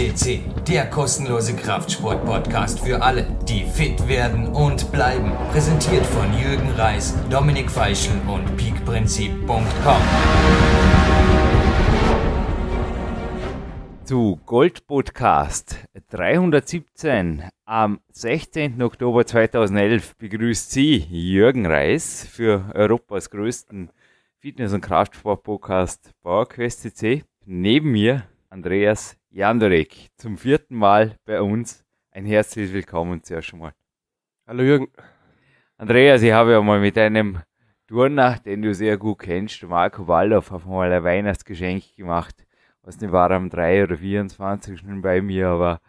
FCC, der kostenlose Kraftsport-Podcast für alle, die fit werden und bleiben. Präsentiert von Jürgen Reis, Dominik Feischl und peakprinzip.com. Zu Gold Podcast 317 am 16. Oktober 2011 begrüßt Sie Jürgen Reis für Europas größten Fitness- und Kraftsport-Podcast PowerQuest CC. Neben mir Andreas Jandorek zum vierten Mal bei uns. Ein herzliches Willkommen zuerst schon mal. Hallo Jürgen. Andreas, ich habe ja mal mit einem Turner, den du sehr gut kennst, Marco Waldorf, auf einmal ein Weihnachtsgeschenk gemacht. Was nicht war am 3 oder 24. bei mir, aber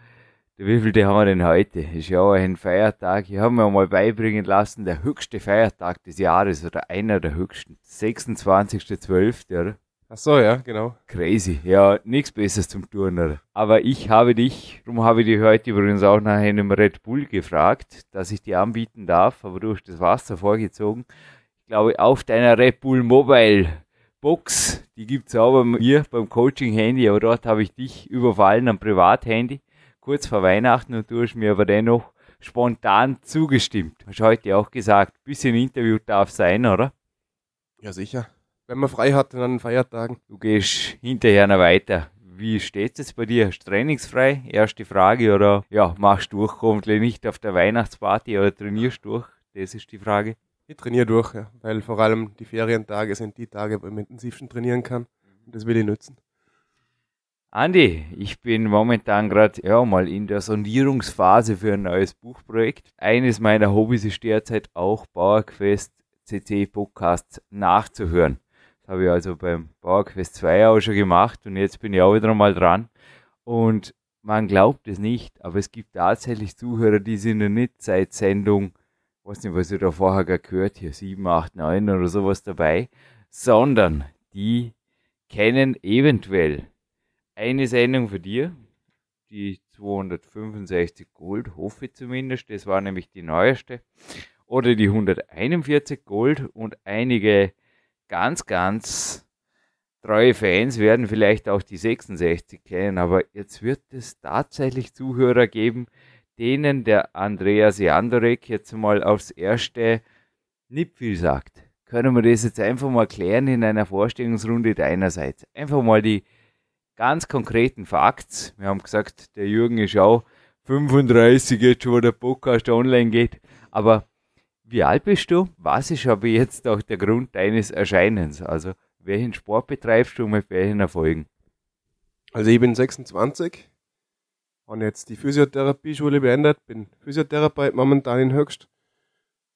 wie viel haben wir denn heute? Ist ja auch ein Feiertag. Ich habe mir mal beibringen lassen, der höchste Feiertag des Jahres oder einer der höchsten. 26.12., oder? Ach so, ja, genau. Crazy. Ja, nichts Besseres zum Turnen. Aber ich habe dich, darum habe ich dich heute übrigens auch nach einem Red Bull gefragt, dass ich dir anbieten darf, aber du hast das Wasser vorgezogen. Ich glaube, auf deiner Red Bull Mobile Box, die gibt es auch bei mir beim Coaching-Handy, aber dort habe ich dich überfallen am Privathandy, kurz vor Weihnachten und du hast mir aber dennoch spontan zugestimmt. Hast heute auch gesagt, bisschen Interview darf sein, oder? Ja, sicher wenn man frei hat an den Feiertagen. Du gehst hinterher noch weiter. Wie steht es bei dir? Hast du trainingsfrei? Erste Frage. Oder ja, machst du durch, hoffentlich nicht auf der Weihnachtsparty oder trainierst du durch? Das ist die Frage. Ich trainiere durch, ja, weil vor allem die Ferientage sind die Tage, wo ich am intensivsten trainieren kann. Und das will ich nutzen. Andi, ich bin momentan gerade ja, mal in der Sondierungsphase für ein neues Buchprojekt. Eines meiner Hobbys ist derzeit auch Bauerquest CC Podcast nachzuhören habe ich also beim PowerQuest 2 auch schon gemacht und jetzt bin ich auch wieder einmal dran. Und man glaubt es nicht, aber es gibt tatsächlich Zuhörer, die sind noch nicht seit Sendung, weiß nicht, was ich da vorher gehört, hier 7, 8, 9 oder sowas dabei, sondern die kennen eventuell eine Sendung für dir, die 265 Gold, hoffe ich zumindest, das war nämlich die neueste, oder die 141 Gold und einige ganz, ganz treue Fans werden vielleicht auch die 66 kennen, aber jetzt wird es tatsächlich Zuhörer geben, denen der Andreas Jandorek jetzt mal aufs erste nicht viel sagt. Können wir das jetzt einfach mal klären in einer Vorstellungsrunde deinerseits? Einfach mal die ganz konkreten Facts. Wir haben gesagt, der Jürgen ist auch 35 jetzt, wo der Podcast online geht, aber wie alt bist du? Was ist aber jetzt auch der Grund deines Erscheinens? Also, welchen Sport betreibst du und mit welchen Erfolgen? Also, ich bin 26, habe jetzt die Physiotherapie-Schule beendet, bin Physiotherapeut momentan in Höchst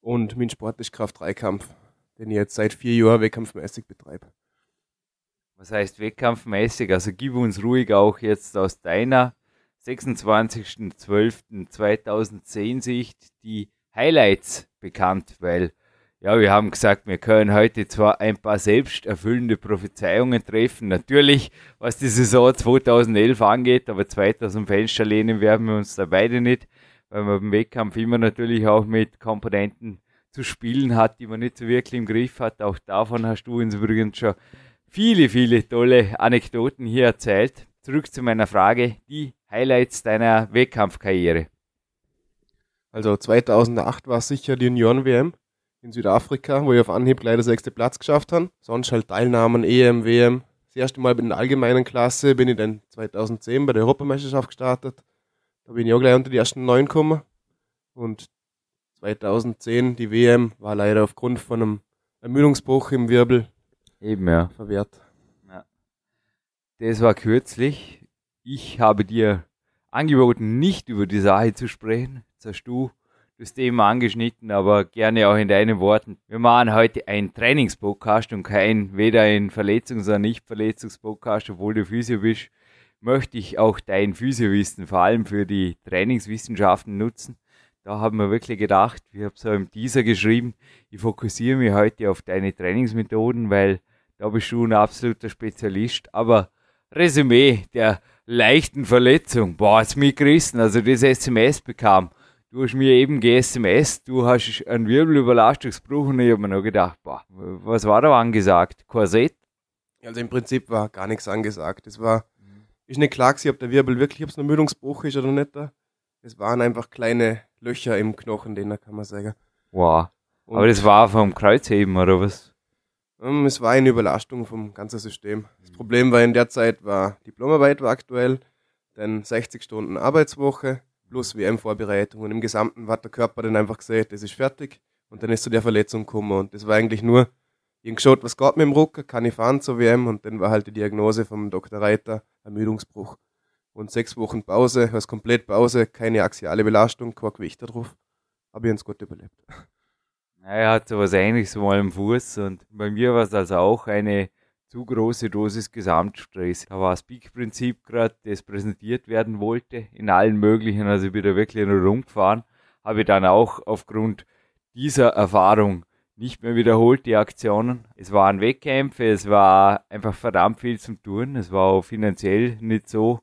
und mein Sport ist Kraft-3-Kampf, den ich jetzt seit vier Jahren wettkampfmäßig betreibe. Was heißt wettkampfmäßig? Also, gib uns ruhig auch jetzt aus deiner 26.12.2010 Sicht die Highlights bekannt, weil ja, wir haben gesagt, wir können heute zwar ein paar selbsterfüllende Prophezeiungen treffen, natürlich, was die Saison 2011 angeht, aber 2000 Fenster lehnen werden wir uns da beide nicht, weil man beim Wettkampf immer natürlich auch mit Komponenten zu spielen hat, die man nicht so wirklich im Griff hat. Auch davon hast du uns übrigens schon viele, viele tolle Anekdoten hier erzählt. Zurück zu meiner Frage, die Highlights deiner Wettkampfkarriere. Also 2008 war sicher die Junioren-WM in Südafrika, wo ich auf Anhieb leider sechste Platz geschafft habe. Sonst halt Teilnahmen, EM, WM. Das erste Mal in der allgemeinen Klasse bin ich dann 2010 bei der Europameisterschaft gestartet. Da bin ich auch gleich unter die ersten neun gekommen. Und 2010 die WM war leider aufgrund von einem Ermüdungsbruch im Wirbel Eben, ja. verwehrt. Ja. Das war kürzlich. Ich habe dir angeboten, nicht über die Sache zu sprechen. Hast du das Thema angeschnitten, aber gerne auch in deinen Worten. Wir machen heute einen Trainingspodcast und kein weder ein Verletzungs- oder Nicht-Verletzungspodcast, obwohl du Physio bist, möchte ich auch dein Physiowissen vor allem für die Trainingswissenschaften nutzen. Da haben wir wirklich gedacht, ich habe so im Teaser geschrieben, ich fokussiere mich heute auf deine Trainingsmethoden, weil da bist du ein absoluter Spezialist. Aber Resümee der leichten Verletzung, boah, jetzt mitgerissen, also das SMS bekam, du hast mir eben GSMS, du hast einen Wirbelüberlastungsbruch und ich habe mir noch gedacht, boah, was war da angesagt? Korsett? Also im Prinzip war gar nichts angesagt. Es war ist nicht klar gewesen, ob der Wirbel wirklich, ob es ein Ermüdungsbruch ist oder nicht. Es waren einfach kleine Löcher im Knochen, denen kann man sagen. Wow. Und Aber das war vom Kreuzheben, oder was? Ähm, Es war eine Überlastung vom ganzen System. Das Problem war in der Zeit, war Diplomarbeit war aktuell, dann 60 Stunden Arbeitswoche plus WM-Vorbereitung und im Gesamten hat der Körper dann einfach gesagt, das ist fertig und dann ist zu der Verletzung gekommen und das war eigentlich nur, ich hab geschaut, was geht mit dem Rucker, kann ich fahren zur WM und dann war halt die Diagnose vom Dr. Reiter, Ermüdungsbruch und sechs Wochen Pause, also komplett Pause, keine axiale Belastung, kein Gewicht da drauf, habe ich ganz gut überlebt. Er hat sowas ähnliches mal im Fuß und bei mir war es also auch eine zu große Dosis Gesamtstress. Da war das Peak-Prinzip gerade, das präsentiert werden wollte, in allen möglichen, also ich bin da wirklich nur rumgefahren, habe ich dann auch aufgrund dieser Erfahrung nicht mehr wiederholt, die Aktionen. Es waren Wettkämpfe, es war einfach verdammt viel zum Tun, es war auch finanziell nicht so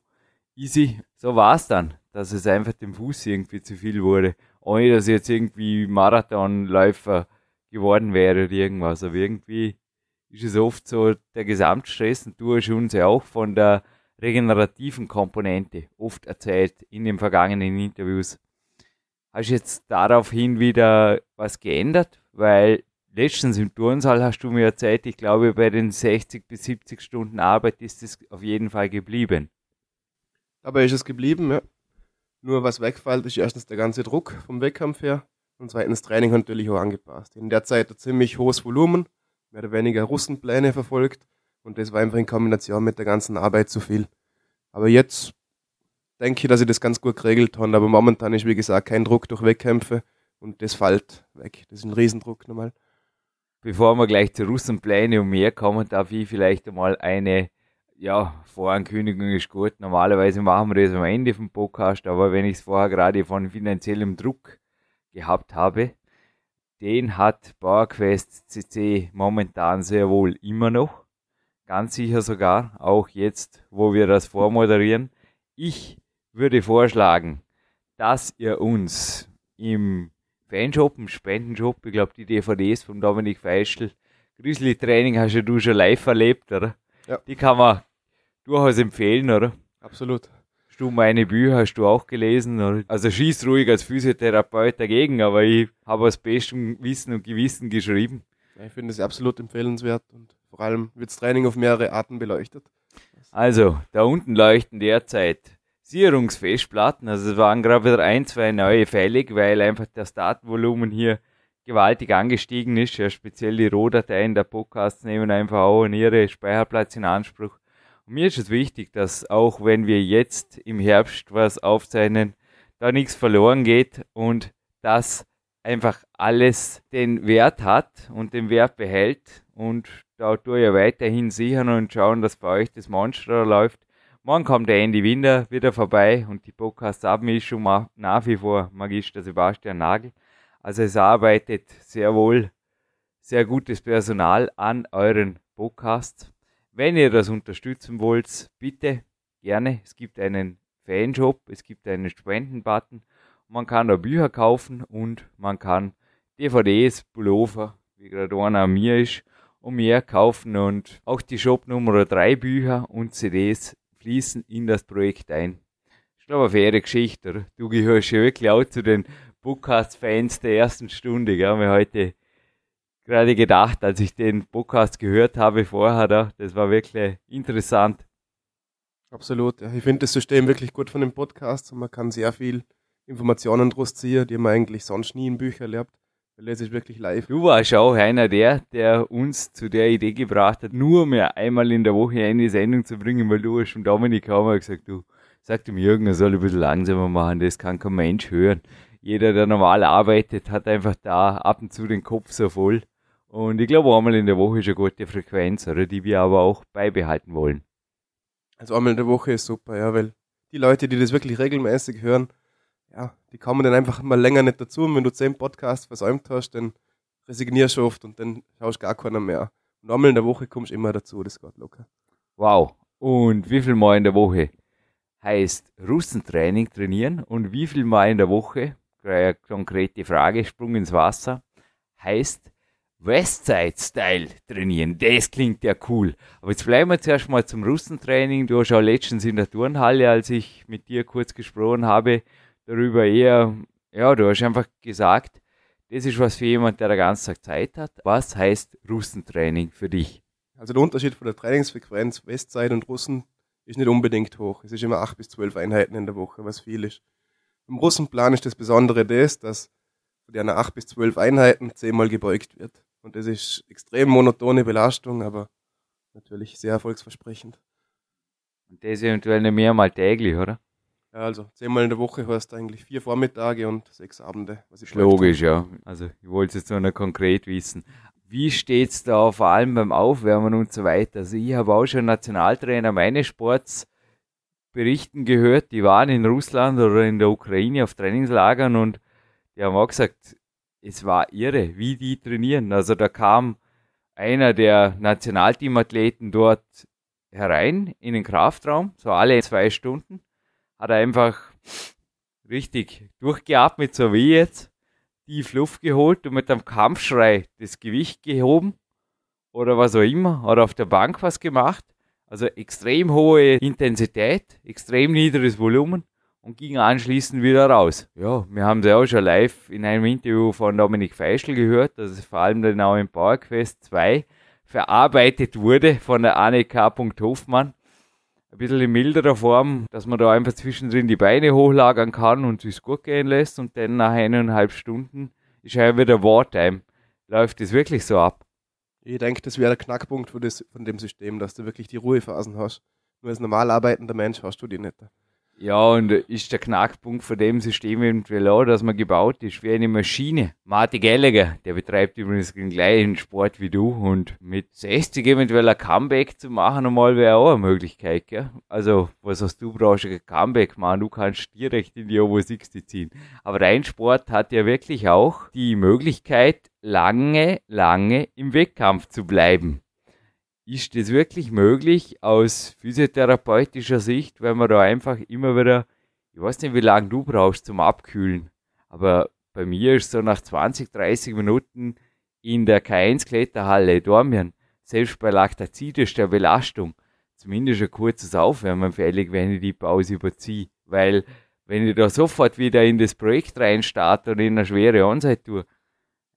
easy. So war es dann, dass es einfach dem Fuß irgendwie zu viel wurde ohne dass ich jetzt irgendwie Marathonläufer geworden wäre oder irgendwas. Aber irgendwie ist es oft so der Gesamtstress und du hast uns ja auch von der regenerativen Komponente oft erzählt in den vergangenen Interviews. Hast du jetzt daraufhin wieder was geändert? Weil letztens im Turnsaal hast du mir erzählt, ich glaube bei den 60 bis 70 Stunden Arbeit ist es auf jeden Fall geblieben. Dabei ist es geblieben, ja. Nur was wegfällt, ist erstens der ganze Druck vom Wettkampf her und zweitens Training natürlich auch angepasst. In der Zeit ein ziemlich hohes Volumen, mehr oder weniger Russenpläne verfolgt und das war einfach in Kombination mit der ganzen Arbeit zu viel. Aber jetzt denke ich, dass ich das ganz gut geregelt habe, aber momentan ist wie gesagt kein Druck durch Wettkämpfe und das fällt weg. Das ist ein Riesendruck nochmal. Bevor wir gleich zu Russenpläne und mehr kommen, darf ich vielleicht einmal eine ja, Vorankündigung ist gut. Normalerweise machen wir das am Ende vom Podcast, aber wenn ich es vorher gerade von finanziellem Druck gehabt habe, den hat PowerQuest CC momentan sehr wohl immer noch. Ganz sicher sogar, auch jetzt, wo wir das vormoderieren. Ich würde vorschlagen, dass ihr uns im Fanshop, im Spendenshop, ich glaube die DVDs von Dominik Feischl, Grizzly Training hast ja du schon live erlebt, oder? Ja. Die kann man durchaus empfehlen, oder? Absolut. Hast du meine Bücher, hast du auch gelesen? Also schieß ruhig als Physiotherapeut dagegen, aber ich habe aus bestem Wissen und Gewissen geschrieben. Ja, ich finde es absolut empfehlenswert und vor allem wird das Training auf mehrere Arten beleuchtet. Also, da unten leuchten derzeit Sierungsfestplatten. Also es waren gerade wieder ein, zwei neue fällig, weil einfach das Datenvolumen hier gewaltig angestiegen ist. Ja, speziell die Rohdateien der Podcasts nehmen einfach auch ihre Speicherplatz in Anspruch. Und mir ist es wichtig, dass auch wenn wir jetzt im Herbst was aufzeichnen, da nichts verloren geht und dass einfach alles den Wert hat und den Wert behält. Und da tue ich ja weiterhin sichern und schauen, dass bei euch das Monster läuft. Morgen kommt der Andy Winder wieder vorbei und die Podcast-Abmischung macht nach wie vor Magister Sebastian Nagel. Also es arbeitet sehr wohl sehr gutes Personal an euren Podcasts. Wenn ihr das unterstützen wollt, bitte gerne. Es gibt einen Fanshop, es gibt einen Spendenbutton. Man kann da Bücher kaufen und man kann DVDs, Pullover, wie gerade einer an mir ist, und mehr kaufen. Und auch die Shop Nummer 3 Bücher und CDs fließen in das Projekt ein. Ich glaube, eine faire Geschichte, oder? Du gehörst ja wirklich auch zu den Podcast-Fans der ersten Stunde. Gell? Mir heute gerade gedacht, als ich den Podcast gehört habe vorher, da, das war wirklich interessant. Absolut. Ja. Ich finde das System wirklich gut von dem Podcast und man kann sehr viel Informationen daraus ziehen, die man eigentlich sonst nie in Büchern lernt. Weil das ist wirklich live. Du warst auch einer der, der uns zu der Idee gebracht hat, nur mehr einmal in der Woche eine Sendung zu bringen, weil du hast schon Dominik mal gesagt, du, sag dem Jürgen, er soll ein bisschen langsamer machen, das kann kein Mensch hören. Jeder, der normal arbeitet, hat einfach da ab und zu den Kopf so voll. Und ich glaube, einmal in der Woche ist eine gute Frequenz, oder die wir aber auch beibehalten wollen. Also einmal in der Woche ist super, ja, weil die Leute, die das wirklich regelmäßig hören, ja, die kommen dann einfach mal länger nicht dazu. Und wenn du zehn Podcasts versäumt hast, dann resignierst du oft und dann schaust gar keiner mehr. Und einmal in der Woche kommst du immer dazu, das geht locker. Wow. Und wie viel Mal in der Woche heißt Russentraining trainieren und wie viel Mal in der Woche, konkrete Frage, Sprung ins Wasser, heißt Westside-Style trainieren. Das klingt ja cool. Aber jetzt bleiben wir zuerst mal zum Russentraining. Du hast auch letztens in der Turnhalle, als ich mit dir kurz gesprochen habe, darüber eher, ja, du hast einfach gesagt, das ist was für jemand, der den ganzen Tag Zeit hat. Was heißt Russentraining für dich? Also der Unterschied von der Trainingsfrequenz Westside und Russen ist nicht unbedingt hoch. Es ist immer acht bis zwölf Einheiten in der Woche, was viel ist. Im Russenplan ist das Besondere das, dass von der acht bis zwölf Einheiten zehnmal gebeugt wird. Und das ist extrem monotone Belastung, aber natürlich sehr erfolgsversprechend. Und das eventuell nicht mehrmal täglich, oder? Ja, also zehnmal in der Woche hast du eigentlich vier Vormittage und sechs Abende. Was ich Logisch, ja. Also ich wollte es jetzt noch konkret wissen. Wie steht es da vor allem beim Aufwärmen und so weiter? Also ich habe auch schon Nationaltrainer meines Sports berichten gehört, die waren in Russland oder in der Ukraine auf Trainingslagern und die haben auch gesagt, es war irre, wie die trainieren. Also da kam einer der Nationalteamathleten dort herein in den Kraftraum, so alle zwei Stunden, hat er einfach richtig durchgeatmet, so wie jetzt, tief Luft geholt und mit einem Kampfschrei das Gewicht gehoben oder was auch immer, oder auf der Bank was gemacht. Also extrem hohe Intensität, extrem niedriges Volumen und ging anschließend wieder raus. Ja, wir haben sie auch schon live in einem Interview von Dominik Feischl gehört, dass es vor allem dann auch im PowerQuest 2 verarbeitet wurde von der Annika Hofmann. Ein bisschen in milderer Form, dass man da einfach zwischendrin die Beine hochlagern kann und es gut gehen lässt und dann nach eineinhalb Stunden ist ja wieder Wartime. Läuft das wirklich so ab? Ich denke, das wäre der Knackpunkt von dem System, dass du wirklich die Ruhephasen hast. Nur als normal arbeitender Mensch hast du die nicht. Ja, und ist der Knackpunkt von dem System eventuell auch, dass man gebaut ist wie eine Maschine. Marty Gallagher, der betreibt übrigens den gleichen Sport wie du und mit 60 eventuell ein Comeback zu machen einmal wäre auch eine Möglichkeit, gell? Also, was hast du brauchst, ein Comeback machen, du kannst direkt in die Over 60 ziehen. Aber dein Sport hat ja wirklich auch die Möglichkeit, lange, lange im Wettkampf zu bleiben. Ist das wirklich möglich aus physiotherapeutischer Sicht, wenn man da einfach immer wieder, ich weiß nicht, wie lange du brauchst zum Abkühlen, aber bei mir ist so nach 20, 30 Minuten in der K1-Kletterhalle Dormien, selbst bei laktazitischer Belastung, zumindest ein kurzes Aufwärmen fällig, wenn ich die Pause überziehe. Weil, wenn ich da sofort wieder in das Projekt reinstarte und in eine schwere Onside tue,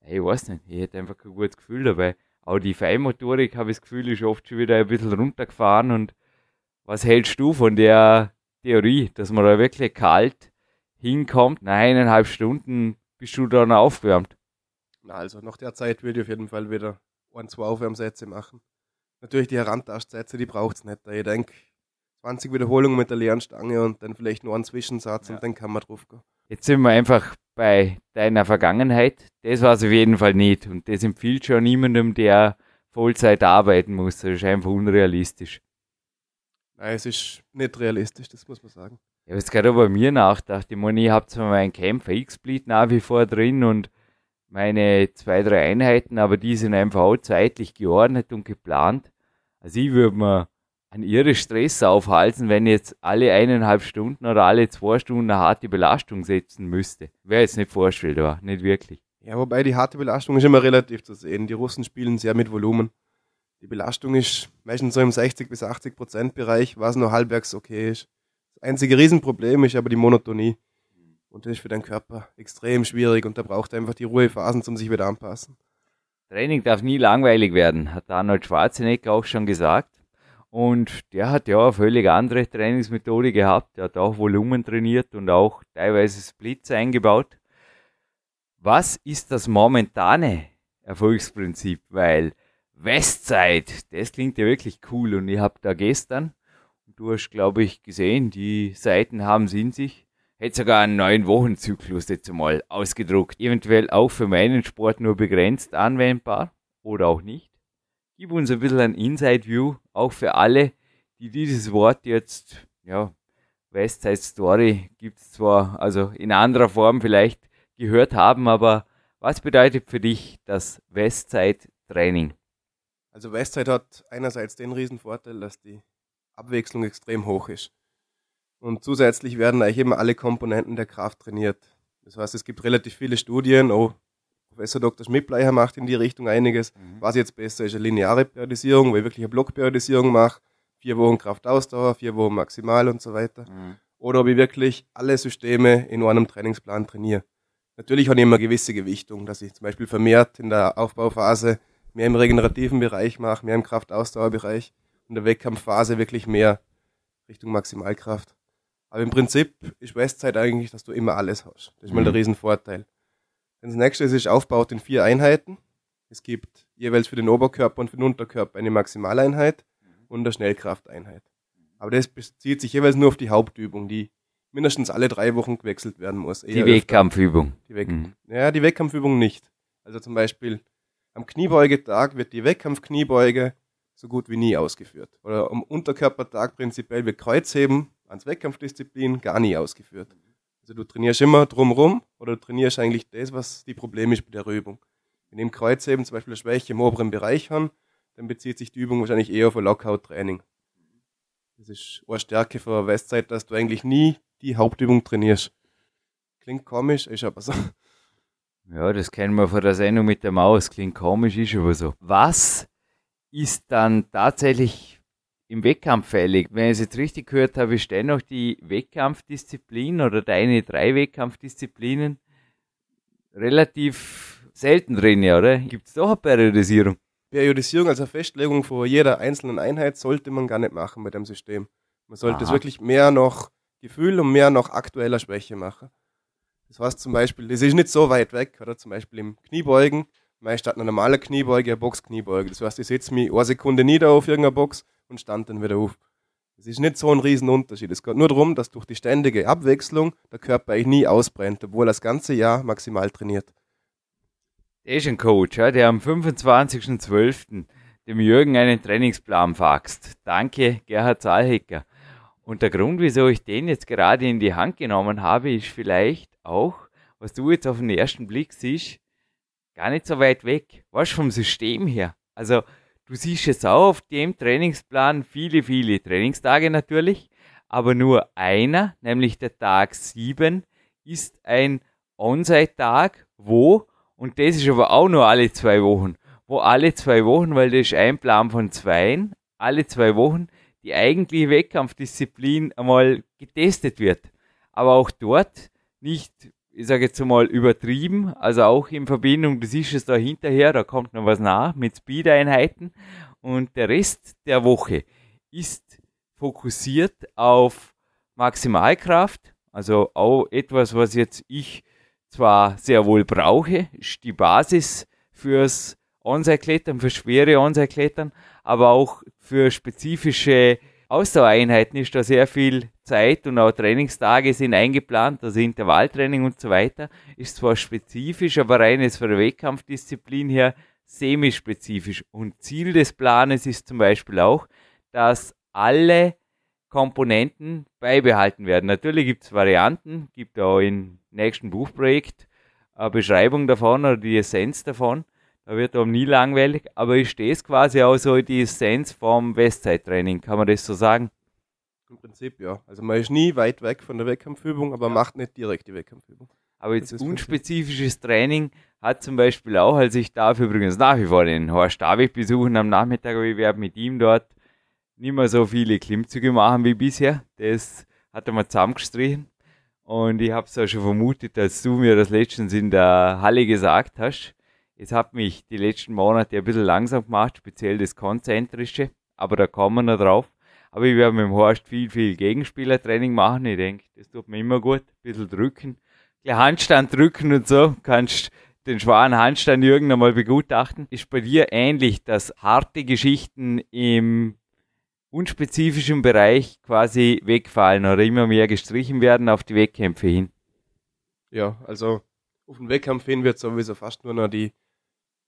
ich weiß nicht, ich hätte einfach kein gutes Gefühl dabei. Auch die Feinmotorik, habe ich das Gefühl, ist oft schon wieder ein bisschen runtergefahren. Und was hältst du von der Theorie, dass man da wirklich kalt hinkommt? Nach eineinhalb Stunden bist du dann aufgewärmt. Na, also nach der Zeit würde ich auf jeden Fall wieder ein, zwei Aufwärmsätze machen. Natürlich die Herantastsätze, die braucht es nicht. Ich denke, 20 Wiederholungen mit der leeren Stange und dann vielleicht nur einen Zwischensatz ja. und dann kann man drauf gehen. Jetzt sind wir einfach bei deiner Vergangenheit. Das war es auf jeden Fall nicht. Und das empfiehlt schon niemandem, der Vollzeit arbeiten muss. Das ist einfach unrealistisch. Nein, es ist nicht realistisch, das muss man sagen. Ich habe jetzt gerade bei mir nachgedacht. Ich meine, ich habe zwar meinen Kämpfer X-Split nach wie vor drin und meine zwei, drei Einheiten, aber die sind einfach auch zeitlich geordnet und geplant. Also ich würde mir an ihre Stress aufhalten, wenn jetzt alle eineinhalb Stunden oder alle zwei Stunden eine harte Belastung setzen müsste. Wäre jetzt nicht vorstellbar, nicht wirklich. Ja, wobei die harte Belastung ist immer relativ zu sehen. Die Russen spielen sehr mit Volumen. Die Belastung ist meistens so im 60 bis 80 Prozent Bereich, was nur halbwegs okay ist. Das einzige Riesenproblem ist aber die Monotonie. Und das ist für deinen Körper extrem schwierig und da braucht er einfach die Ruhephasen, um sich wieder anpassen. Training darf nie langweilig werden, hat Arnold Schwarzenegger auch schon gesagt. Und der hat ja eine völlig andere Trainingsmethode gehabt. Der hat auch Volumen trainiert und auch teilweise Splits eingebaut. Was ist das momentane Erfolgsprinzip? Weil Westside, das klingt ja wirklich cool und ich habe da gestern, du hast glaube ich gesehen, die Seiten haben es in sich, hätte sogar einen neuen Wochenzyklus jetzt mal ausgedruckt. Eventuell auch für meinen Sport nur begrenzt anwendbar oder auch nicht. Gib uns ein bisschen ein Inside-View, auch für alle, die dieses Wort jetzt, ja, Westside Story gibt es zwar, also in anderer Form vielleicht gehört haben, aber was bedeutet für dich das Westside Training? Also Westside hat einerseits den riesen Vorteil, dass die Abwechslung extrem hoch ist. Und zusätzlich werden eigentlich immer alle Komponenten der Kraft trainiert. Das heißt, es gibt relativ viele Studien, auch Professor Dr. Schmidtbleicher macht in die Richtung einiges. Mhm. Was jetzt besser ist, eine lineare Periodisierung, wo ich wirklich eine Blockperiodisierung mache. Vier Wochen Kraftausdauer, vier Wochen maximal und so weiter. Mhm. Oder ob ich wirklich alle Systeme in einem Trainingsplan trainiere. Natürlich habe ich immer gewisse Gewichtung, dass ich zum Beispiel vermehrt in der Aufbauphase mehr im regenerativen Bereich mache, mehr im Kraftausdauerbereich und in der Wettkampfphase wirklich mehr Richtung Maximalkraft. Aber im Prinzip ist Westside eigentlich, dass du immer alles hast. Das ist mal der mhm. Riesenvorteil. Das nächste ist, ist aufgebaut in vier Einheiten. Es gibt jeweils für den Oberkörper und für den Unterkörper eine Maximaleinheit und eine Schnellkrafteinheit. Aber das bezieht sich jeweils nur auf die Hauptübung, die mindestens alle drei Wochen gewechselt werden muss. Die Wettkampfübung. Die mhm. Ja, die Wettkampfübung nicht. Also zum Beispiel am Kniebeugetag wird die Wettkampfkniebeuge so gut wie nie ausgeführt. Oder am Unterkörpertag prinzipiell wird Kreuzheben als Wettkampfdisziplin gar nie ausgeführt. Also du trainierst immer drumrum oder du trainierst eigentlich das, was die Probleme ist bei der Übung. Wenn im Kreuzheben zum Beispiel eine Schwäche im oberen Bereich haben, dann bezieht sich die Übung wahrscheinlich eher auf ein Lockout-Training. Das ist eine Stärke von Westside, dass du eigentlich nie die Hauptübung trainierst. Klingt komisch, ist aber so. Ja, das kennen wir von der Sendung mit der Maus. Klingt komisch, ist aber so. Was ist dann tatsächlich im Wettkampf fällig? Wenn ich es jetzt richtig gehört habe, ist dennoch die Wettkampfdisziplin oder deine drei Wettkampfdisziplinen relativ selten drin, oder? Gibt es doch eine Periodisierung? Periodisierung, also Festlegung von jeder einzelnen Einheit, sollte man gar nicht machen mit dem System. Man sollte Aha. es wirklich mehr noch Gefühl und mehr noch aktueller Schwäche machen. Das heißt zum Beispiel, das ist nicht so weit weg, oder zum Beispiel im Kniebeugen, meist statt einer normalen Kniebeuge eine Boxkniebeuge. Das heißt, ich setze mich eine Sekunde nieder auf irgendeiner Box und stand dann wieder auf. Das ist nicht so ein Riesenunterschied. Es geht nur darum, dass durch die ständige Abwechslung der Körper eigentlich nie ausbrennt, obwohl er das ganze Jahr maximal trainiert. Der ist ein Coach, der am 25.12. dem Jürgen einen Trainingsplan faxt. Danke, Gerhard Zahlhecker. Und der Grund, wieso ich den jetzt gerade in die Hand genommen habe, ist vielleicht auch, was du jetzt auf den ersten Blick siehst, gar nicht so weit weg. Was vom System her. Also, du siehst jetzt auch auf dem Trainingsplan viele, viele Trainingstage natürlich, aber nur einer, nämlich der Tag 7, ist ein On-Site-Tag, wo und das ist aber auch nur alle zwei Wochen. Wo alle zwei Wochen, weil das ist ein Plan von zweien, alle zwei Wochen die eigentliche Wettkampfdisziplin einmal getestet wird. Aber auch dort nicht, ich sage jetzt mal, übertrieben, also auch in Verbindung, du siehst es da hinterher, da kommt noch was nach mit Speed-Einheiten. Und der Rest der Woche ist fokussiert auf Maximalkraft, also auch etwas, was jetzt ich zwar sehr wohl brauche, ist die Basis fürs Onside-Klettern, für schwere Onside-Klettern, aber auch für spezifische Ausdauereinheiten ist da sehr viel Zeit und auch Trainingstage sind eingeplant, also Intervalltraining und so weiter. Ist zwar spezifisch, aber rein jetzt von der Wettkampfdisziplin her semispezifisch. Und Ziel des Planes ist zum Beispiel auch, dass alle Komponenten beibehalten werden. Natürlich gibt es Varianten, gibt auch im nächsten Buchprojekt eine Beschreibung davon oder die Essenz davon. Da wird auch nie langweilig, aber ist das quasi auch so die Essenz vom Westside-Training, kann man das so sagen? Im Prinzip ja. Also man ist nie weit weg von der Wettkampfübung, aber ja. macht nicht direkt die Wettkampfübung. Aber jetzt unspezifisches Training hat zum Beispiel auch, also ich darf übrigens nach wie vor den Horst David besuchen am Nachmittag, aber ich werde mit ihm dort nicht mehr so viele Klimmzüge machen wie bisher. Das hat er mal zusammengestrichen. Und ich habe es auch schon vermutet, dass du mir das letztens in der Halle gesagt hast. Es hat mich die letzten Monate ein bisschen langsam gemacht, speziell das Konzentrische, aber da kommen wir noch drauf. Aber ich werde mit dem Horst viel, viel Gegenspielertraining machen. Ich denke, das tut mir immer gut. Ein bisschen drücken. Der Handstand drücken und so. Kannst den schweren Handstand irgendwann mal begutachten. Ist bei dir ähnlich, dass harte Geschichten im unspezifischen Bereich quasi wegfallen oder immer mehr gestrichen werden auf die Wettkämpfe hin? Ja, also auf den Wettkampf hin wird sowieso fast nur noch die,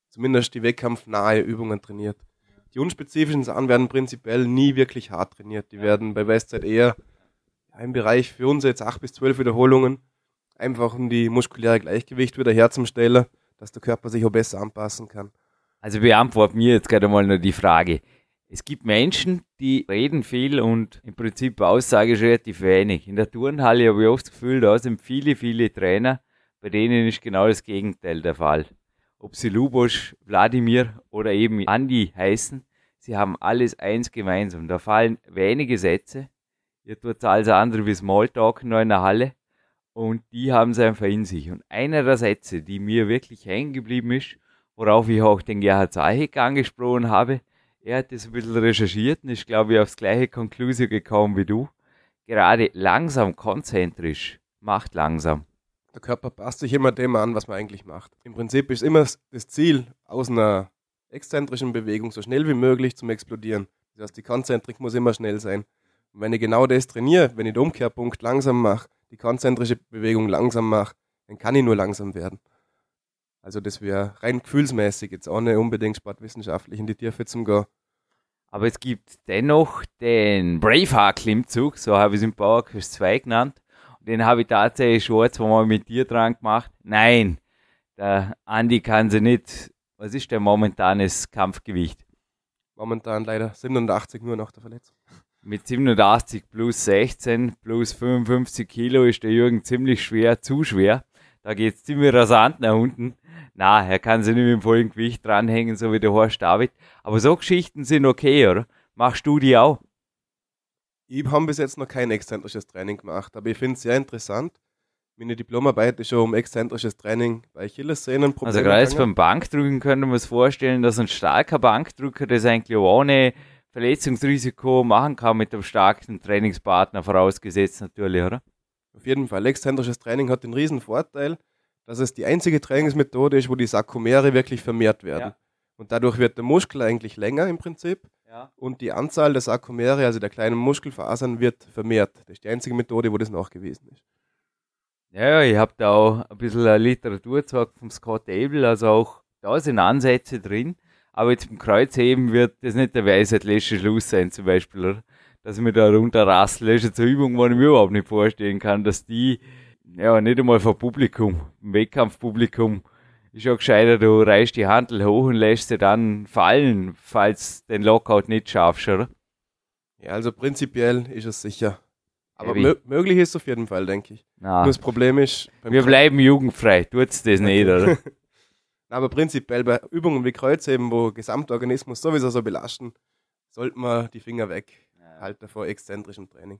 zumindest die wettkampfnahe Übungen trainiert. Die unspezifischen Sachen werden prinzipiell nie wirklich hart trainiert. Die werden bei Westside eher im Bereich für uns jetzt 8 bis 12 Wiederholungen, einfach um die muskuläre Gleichgewicht wieder herzustellen, dass der Körper sich auch besser anpassen kann. Also beantwort mir jetzt gerade mal nur die Frage. Es gibt Menschen, die reden viel und im Prinzip Aussage ist relativ wenig. In der Turnhalle habe ich oft das Gefühl, da sind viele, viele Trainer, bei denen ist genau das Gegenteil der Fall. Ob sie Lubosch, Wladimir oder eben Andi heißen, sie haben alles eins gemeinsam. Da fallen wenige Sätze. Ihr tut alles andere wie Smalltalk noch in der Halle. Und die haben sie einfach in sich. Und einer der Sätze, die mir wirklich hängen geblieben ist, worauf ich auch den Gerhard Zahek angesprochen habe, er hat das ein bisschen recherchiert und ist, glaube ich, aufs gleiche Konklusion gekommen wie du. Gerade langsam, konzentrisch, macht langsam. Der Körper passt sich immer dem an, was man eigentlich macht. Im Prinzip ist immer das Ziel, aus einer exzentrischen Bewegung so schnell wie möglich zum Explodieren. Das heißt, die Konzentrik muss immer schnell sein. Und wenn ich genau das trainiere, wenn ich den Umkehrpunkt langsam mache, die konzentrische Bewegung langsam mache, dann kann ich nur langsam werden. Also das wäre rein gefühlsmäßig, jetzt ohne unbedingt sportwissenschaftlich in die Tiefe zum gehen. Aber es gibt dennoch den Braveheart-Klimmzug, so habe ich es im Powerquest 2 genannt. Den habe ich tatsächlich schon zweimal mit dir dran gemacht. Nein, der Andi kann sie nicht. Was ist der momentanes Kampfgewicht? Momentan leider 87 nur nach der Verletzung. Mit 87 plus 16 plus 55 Kilo ist der Jürgen ziemlich schwer, zu schwer. Da geht es ziemlich rasant nach unten. Na, er kann sich nicht mit dem vollen Gewicht dranhängen, so wie der Horst David. Aber so Geschichten sind okay, oder? Machst du die auch? Ich habe bis jetzt noch kein exzentrisches Training gemacht, aber ich finde es sehr interessant. Meine Diplomarbeit ist schon um exzentrisches Training bei Achillessehnenproblemen. Also gerade beim Bankdrücken könnte man sich vorstellen, dass ein starker Bankdrücker das eigentlich ohne Verletzungsrisiko machen kann mit einem starken Trainingspartner, vorausgesetzt natürlich, oder? Auf jeden Fall. Exzentrisches Training hat den riesen Vorteil, dass es die einzige Trainingsmethode ist, wo die Sarkomere wirklich vermehrt werden. Ja. Und dadurch wird der Muskel eigentlich länger im Prinzip. Ja. Und die Anzahl der Sarkomere, also der kleinen Muskelfasern, wird vermehrt. Das ist die einzige Methode, wo das nachgewiesen ist. Ja, ich habe da auch ein bisschen Literatur gezeigt vom Scott Abel, also auch da sind Ansätze drin. Aber jetzt beim Kreuzheben wird das nicht der Weisheit letzte Schluss sein, zum Beispiel, oder? dass ich mir da runterrassle. Das ist jetzt eine Übung, die ich mir überhaupt nicht vorstellen kann, dass die ja, nicht einmal vor Publikum, im Wettkampfpublikum, ist ja gescheiter, du reißt die Handel hoch und lässt sie dann fallen, falls den Lockout nicht schaffst, oder? Ja, also prinzipiell ist es sicher. Aber mö möglich ist es auf jeden Fall, denke ich. Na, Nur das Problem ist. Wir bleiben jugendfrei, tut's das nicht, oder? Aber prinzipiell bei Übungen wie Kreuzheben, wo Gesamtorganismus sowieso so belasten, sollte man die Finger weg halten vor exzentrischem Training.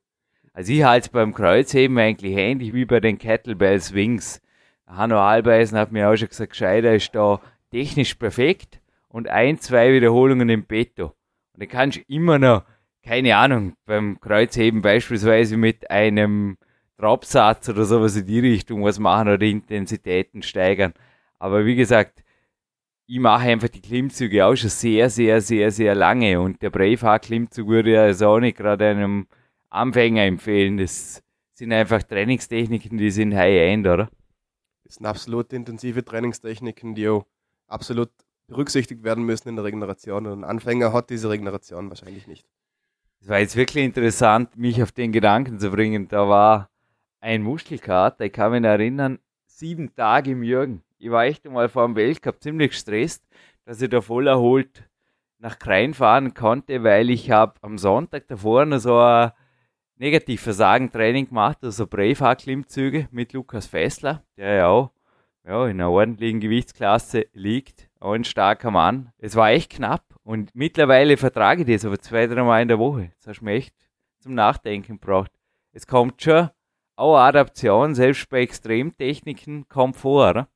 Also ich halte beim Kreuzheben eigentlich ähnlich wie bei den Kettlebell Swings. Hanno Albeisen hat mir auch schon gesagt, Scheider ist da technisch perfekt und ein, zwei Wiederholungen im Betto. Und dann kannst du immer noch, keine Ahnung, beim Kreuzheben beispielsweise mit einem Dropsatz oder sowas in die Richtung was machen oder Intensitäten steigern. Aber wie gesagt, ich mache einfach die Klimmzüge auch schon sehr, sehr, sehr, sehr lange und der Braveheart-Klimmzug würde ja also auch nicht gerade einem Anfänger empfehlen. Das sind einfach Trainingstechniken, die sind High-End, oder? Das sind absolut intensive Trainingstechniken, die auch absolut berücksichtigt werden müssen in der Regeneration. Und ein Anfänger hat diese Regeneration wahrscheinlich nicht. Es war jetzt wirklich interessant, mich auf den Gedanken zu bringen. Da war ein Muskelkater, ich kann mich erinnern, sieben Tage im Jürgen. Ich war echt einmal vor dem Weltcup ziemlich gestresst, dass ich da voll erholt nach Krein fahren konnte, weil ich habe am Sonntag davor noch so ein Negativversagen-Training gemacht, also Braveheart-Klimmzüge mit Lukas Fessler, der ja auch ja, in einer ordentlichen Gewichtsklasse liegt, auch ein starker Mann. Es war echt knapp und mittlerweile vertrage ich das aber zwei, drei Mal in der Woche. Das hast du mir echt zum Nachdenken gebraucht. Es kommt schon auch Adaption, selbst bei Extremtechniken, kommt vor, oder?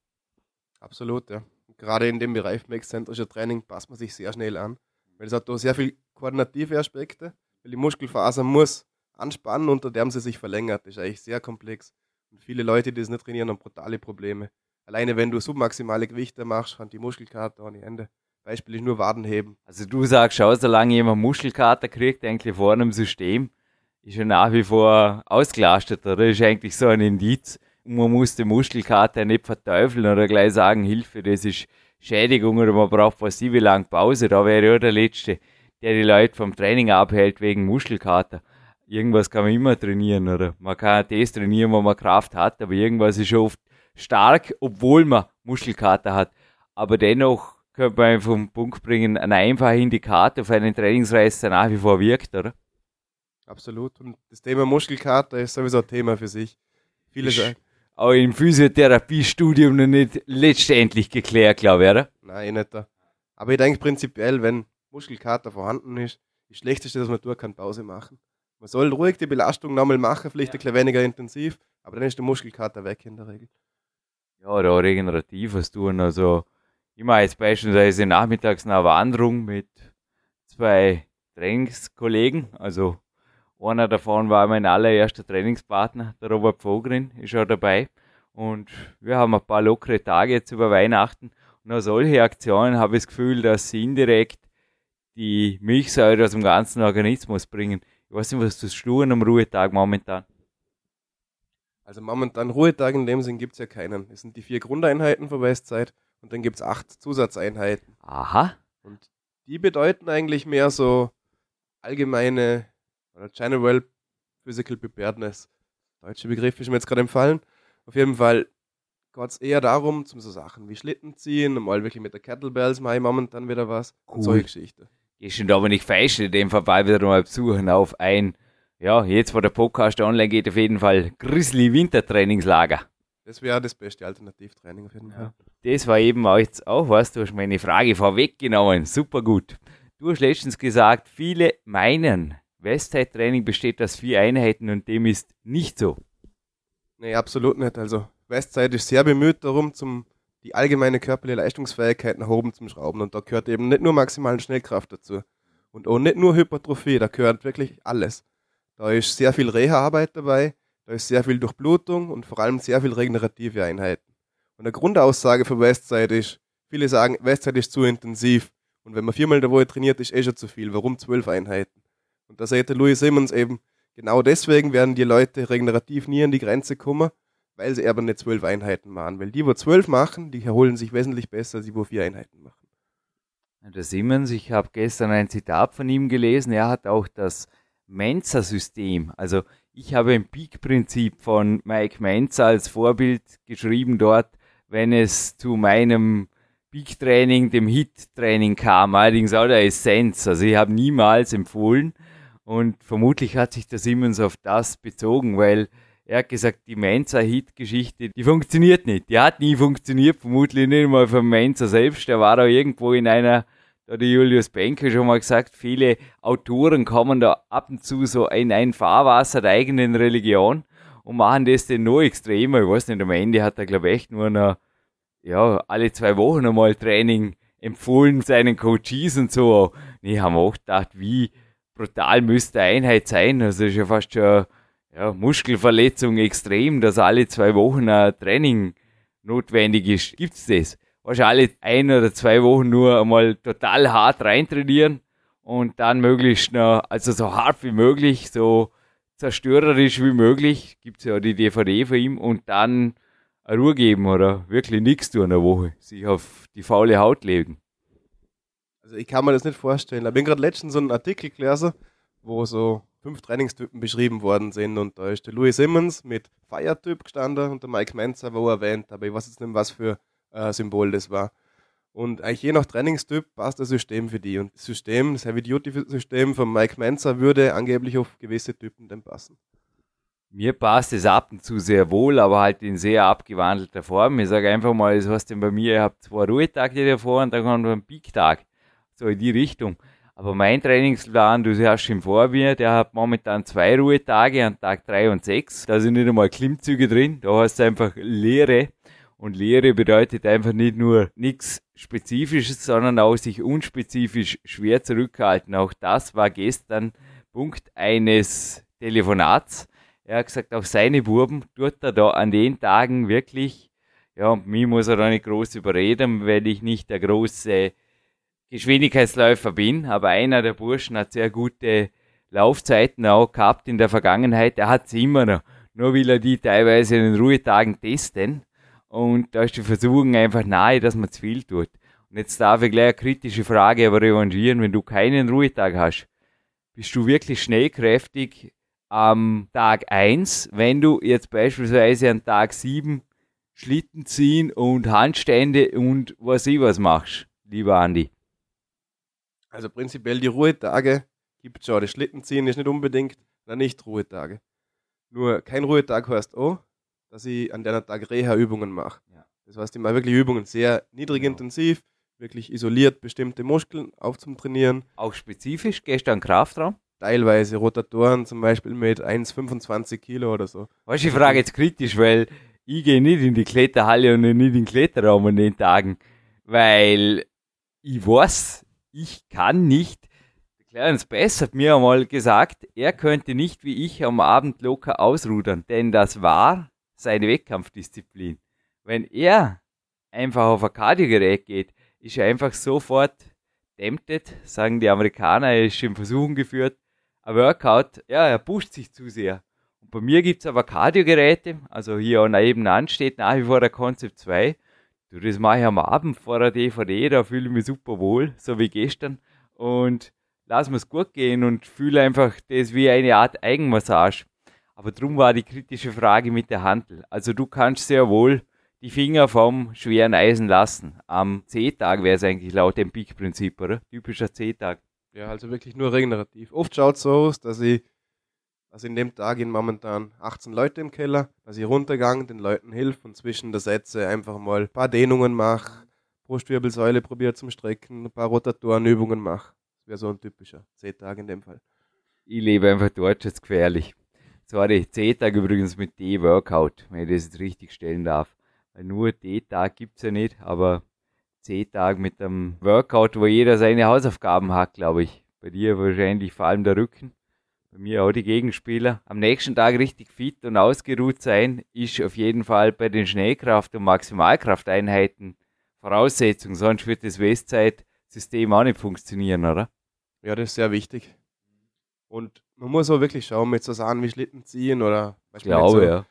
Absolut, ja. Gerade in dem Bereich exzentrischer Training passt man sich sehr schnell an, weil es hat da sehr viele koordinative Aspekte, weil die Muskelfaser muss anspannen, unter dem sie sich verlängert. Das ist eigentlich sehr komplex. Und viele Leute, die das nicht trainieren, haben brutale Probleme. Alleine wenn du submaximale Gewichte machst, hat die Muskelkater ohne Ende. Beispiel ist nur Waden heben. Also du sagst, schau, solange jemand Muskelkater kriegt, eigentlich vor einem System, ist er nach wie vor ausgelastet, oder? Das ist eigentlich so ein Indiz. Man muss den Muskelkater nicht verteufeln oder gleich sagen, Hilfe, das ist Schädigung oder man braucht passive lang Pause. Da wäre ja der Letzte, der die Leute vom Training abhält wegen Muskelkater irgendwas kann man immer trainieren, oder? Man kann das trainieren, wo man Kraft hat, aber irgendwas ist oft stark, obwohl man Muskelkater hat. Aber dennoch könnte man einfach einen Punkt bringen, ein einfacher Indikator für einen Trainingsreiz, der nach wie vor wirkt, oder? Absolut. Und das Thema Muskelkater ist sowieso ein Thema für sich. Viele sagen. auch im Physiotherapiestudium noch nicht letztendlich geklärt, glaube ich, oder? Nein, eh nicht da. Aber ich denke prinzipiell, wenn Muskelkater vorhanden ist, das Schlechteste, was man tun kann, Pause machen. Man soll ruhig die Belastung nochmal machen, vielleicht ein bisschen weniger intensiv, aber dann ist der Muskelkater weg in der Regel. Ja, da regenerativ was tun. Also, ich mache jetzt beispielsweise nachmittags eine Wanderung mit zwei Trainingskollegen. Also, einer davon war mein allererster Trainingspartner, der Robert Vogrin, ist auch dabei. Und wir haben ein paar lockere Tage jetzt über Weihnachten. Und nach solche Aktionen habe ich das Gefühl, dass sie indirekt die Milchsäure aus dem ganzen Organismus bringen. Ich weiß nicht, was du an einem Ruhetag momentan? Also momentan Ruhetag in dem Sinn gibt es ja keinen. Es sind die vier Grundeinheiten für Westzeit und dann gibt es acht Zusatzeinheiten. Aha. Und die bedeuten eigentlich mehr so allgemeine oder General Physical Preparedness. Deutsche Begriff ist mir jetzt gerade empfallen. Auf jeden Fall geht es eher darum, zum so Sachen wie Schlitten ziehen, mal wirklich mit der Kettlebells mache ich momentan wieder was. Cool. Und solche Geschichten. Gehst du aber nicht falsch, in dem Fall wieder mal besuchen auf ein, ja, jetzt wo der Podcast online geht, auf jeden Fall Grizzly Wintertrainingslager. Das wäre das beste Alternativtraining auf jeden Fall. Das war eben auch jetzt auch was, du hast meine Frage vorweggenommen. Super gut. Du hast letztens gesagt, viele meinen, Westzeit-Training besteht aus vier Einheiten und dem ist nicht so. Nee, absolut nicht. Also Westzeit ist sehr bemüht darum, zum, die allgemeine körperliche Leistungsfähigkeit nach oben zu schrauben. Und da gehört eben nicht nur maximale Schnellkraft dazu. Und auch nicht nur Hypertrophie, da gehört wirklich alles. Da ist sehr viel Reha-Arbeit dabei, da ist sehr viel Durchblutung und vor allem sehr viel regenerative Einheiten. Und eine Grundaussage für Westside ist, viele sagen, Westside ist zu intensiv. Und wenn man viermal der Woche trainiert, ist eh schon zu viel. Warum zwölf Einheiten? Und da sagt der Louis Simmons eben, genau deswegen werden die Leute regenerativ nie an die Grenze kommen, weil sie aber nicht zwölf Einheiten machen. Weil die, wo zwölf machen, die erholen sich wesentlich besser, als die, wo vier Einheiten machen. Der Simmons, ich habe gestern ein Zitat von ihm gelesen, er hat auch das Mensa-System, also ich habe ein Peak-Prinzip von Mike Mensa als Vorbild geschrieben dort, wenn es zu meinem Peak-Training, dem Hit-Training kam, allerdings auch der Essenz. Also ich habe niemals empfohlen und vermutlich hat sich der Simmons auf das bezogen, weil er hat gesagt, die Mensa-Hit-Geschichte, die funktioniert nicht. Die hat nie funktioniert, vermutlich nicht mal vom Mensa selbst. Der war da irgendwo in einer, da hat Julius Benke schon mal gesagt, viele Autoren kommen da ab und zu so in ein Fahrwasser der eigenen Religion und machen das dann noch extremer. Ich weiß nicht, am Ende hat er, glaube ich, echt nur noch, ja, alle zwei Wochen einmal Training empfohlen seinen Coaches und so. Nee, haben auch gedacht, wie brutal müsste Einheit sein. Also ist ja fast schon ja, Muskelverletzung extrem, dass alle zwei Wochen ein Training notwendig ist. Gibt's das? Wahrscheinlich ein oder zwei Wochen nur einmal total hart reintrainieren und dann möglichst noch, also so hart wie möglich, so zerstörerisch wie möglich, gibt's ja die DVD von ihm und dann eine Ruhe geben oder wirklich nichts tun in der Woche, sich auf die faule Haut legen. Also ich kann mir das nicht vorstellen. Ich bin gerade letztens so einen Artikel gelesen, wo so fünf Trainingstypen beschrieben worden sind und da ist der Louis Simmons mit Feiertyp gestanden und der Mike Menzer war erwähnt, aber ich weiß jetzt nicht, was für äh, Symbol das war. Und eigentlich je nach Trainingstyp passt das System für die. Und das System, das Heavy-Duty-System von Mike Menzer würde angeblich auf gewisse Typen dann passen. Mir passt es ab und zu sehr wohl, aber halt in sehr abgewandelter Form. Ich sage einfach mal, das heißt denn bei mir, ihr habt zwei Ruhetage davor und dann kommt ein Peak-Tag. So in die Richtung. Aber mein Trainingsplan, du hast ihn vor mir, der hat momentan zwei Ruhetage an Tag drei und sechs. Da sind nicht einmal Klimmzüge drin. Da hast du einfach Leere. Und Leere bedeutet einfach nicht nur nichts Spezifisches, sondern auch sich unspezifisch schwer zurückhalten. Auch das war gestern Punkt eines Telefonats. Er hat gesagt, auch seine Buben tut er da an den Tagen wirklich, ja, mich muss er da nicht groß überreden, weil ich nicht der große Geschwindigkeitsläufer bin, aber einer der Burschen hat sehr gute Laufzeiten auch gehabt in der Vergangenheit. Er hat sie immer noch, nur will er die teilweise in den Ruhetagen testen. Und da ist die Versuchung einfach nahe, dass man zu viel tut. Und jetzt darf ich gleich eine kritische Frage aber revanchieren, wenn du keinen Ruhetag hast. Bist du wirklich schnellkräftig am Tag 1, wenn du jetzt beispielsweise an Tag 7 Schlitten ziehen und Handstände und was ich was machst, lieber Andi? Also prinzipiell die Ruhetage gibt es schon. Das Schlittenziehen ist nicht unbedingt na nicht Ruhetage. Nur kein Ruhetag heißt auch, dass ich an der Tag Reha-Übungen mache. Ja. Das heißt, ich mache wirklich Übungen sehr niedrig Genau. intensiv, wirklich isoliert bestimmte Muskeln aufzutrainieren. Auch spezifisch, gehst du an Kraftraum? Teilweise Rotatoren zum Beispiel mit 1,25 Kilo oder so. Weißt du, ich frage jetzt kritisch, weil ich gehe nicht in die Kletterhalle und nicht in den Kletterraum an den Tagen, weil ich weiß, ich kann nicht. Der Clarence Bass hat mir einmal gesagt, er könnte nicht wie ich am Abend locker ausrudern, denn das war seine Wettkampfdisziplin. Wenn er einfach auf ein Kardiogerät geht, ist er einfach sofort tempted, sagen die Amerikaner, er ist in Versuchung geführt. Ein Workout, ja, er pusht sich zu sehr. Und bei mir gibt's aber Kardiogeräte, also hier nebenan steht nach wie vor der Concept 2. Du, das mache ich am Abend vor der DVD, da fühle ich mich super wohl, so wie gestern. Und lass mir's gut gehen und fühle einfach das wie eine Art Eigenmassage. Aber drum war die kritische Frage mit der Handel. Also du kannst sehr wohl die Finger vom schweren Eisen lassen. Am C-Tag wäre es eigentlich laut dem Peak-Prinzip, oder? Typischer C-Tag. Ja, also wirklich nur regenerativ. Oft schaut es so aus, dass ich, also in dem Tag sind momentan 18 Leute im Keller, dass ich runtergegangen, den Leuten hilf und zwischen der Sätze einfach mal ein paar Dehnungen mache, Brustwirbelsäule probiert zum Strecken, ein paar Rotatorenübungen mache. Das wäre so ein typischer C-Tag in dem Fall. Ich lebe einfach dort, ist gefährlich. Sorry, C-Tag übrigens mit D-Workout, wenn ich das jetzt richtig stellen darf. Weil nur D-Tag gibt's ja nicht, aber C-Tag mit einem Workout, wo jeder seine Hausaufgaben hat, glaube ich. Bei dir wahrscheinlich vor allem der Rücken. Bei mir auch die Gegenspieler. Am nächsten Tag richtig fit und ausgeruht sein, ist auf jeden Fall bei den Schnellkraft- und Maximalkrafteinheiten Voraussetzung, sonst wird das Westzeit-System auch nicht funktionieren, oder? Ja, das ist sehr wichtig. Und man muss auch wirklich schauen, mit so Sachen wie Schlitten ziehen oder Ich glaube, so, ja.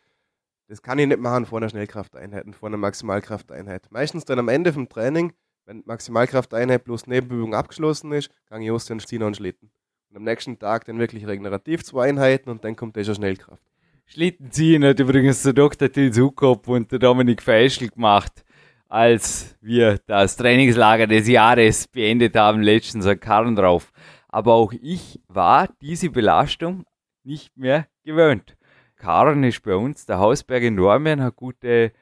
Das kann ich nicht machen vor einer Schnellkrafteinheit und vor einer Maximalkrafteinheit. Meistens dann am Ende vom Training, wenn Maximalkrafteinheit plus Nebenübung abgeschlossen ist, kann ich aus und ziehe noch einen Schlitten. Und am nächsten Tag dann wirklich regenerativ zwei Einheiten und dann kommt eh schon Schnellkraft. Schlittenziehen hat übrigens der Dr. Till Sukop und der Dominik Feischl gemacht, als wir das Trainingslager des Jahres beendet haben, letztens an Karren drauf. Aber auch ich war diese Belastung nicht mehr gewöhnt. Karren ist bei uns der Hausberg in Dormien, hat gute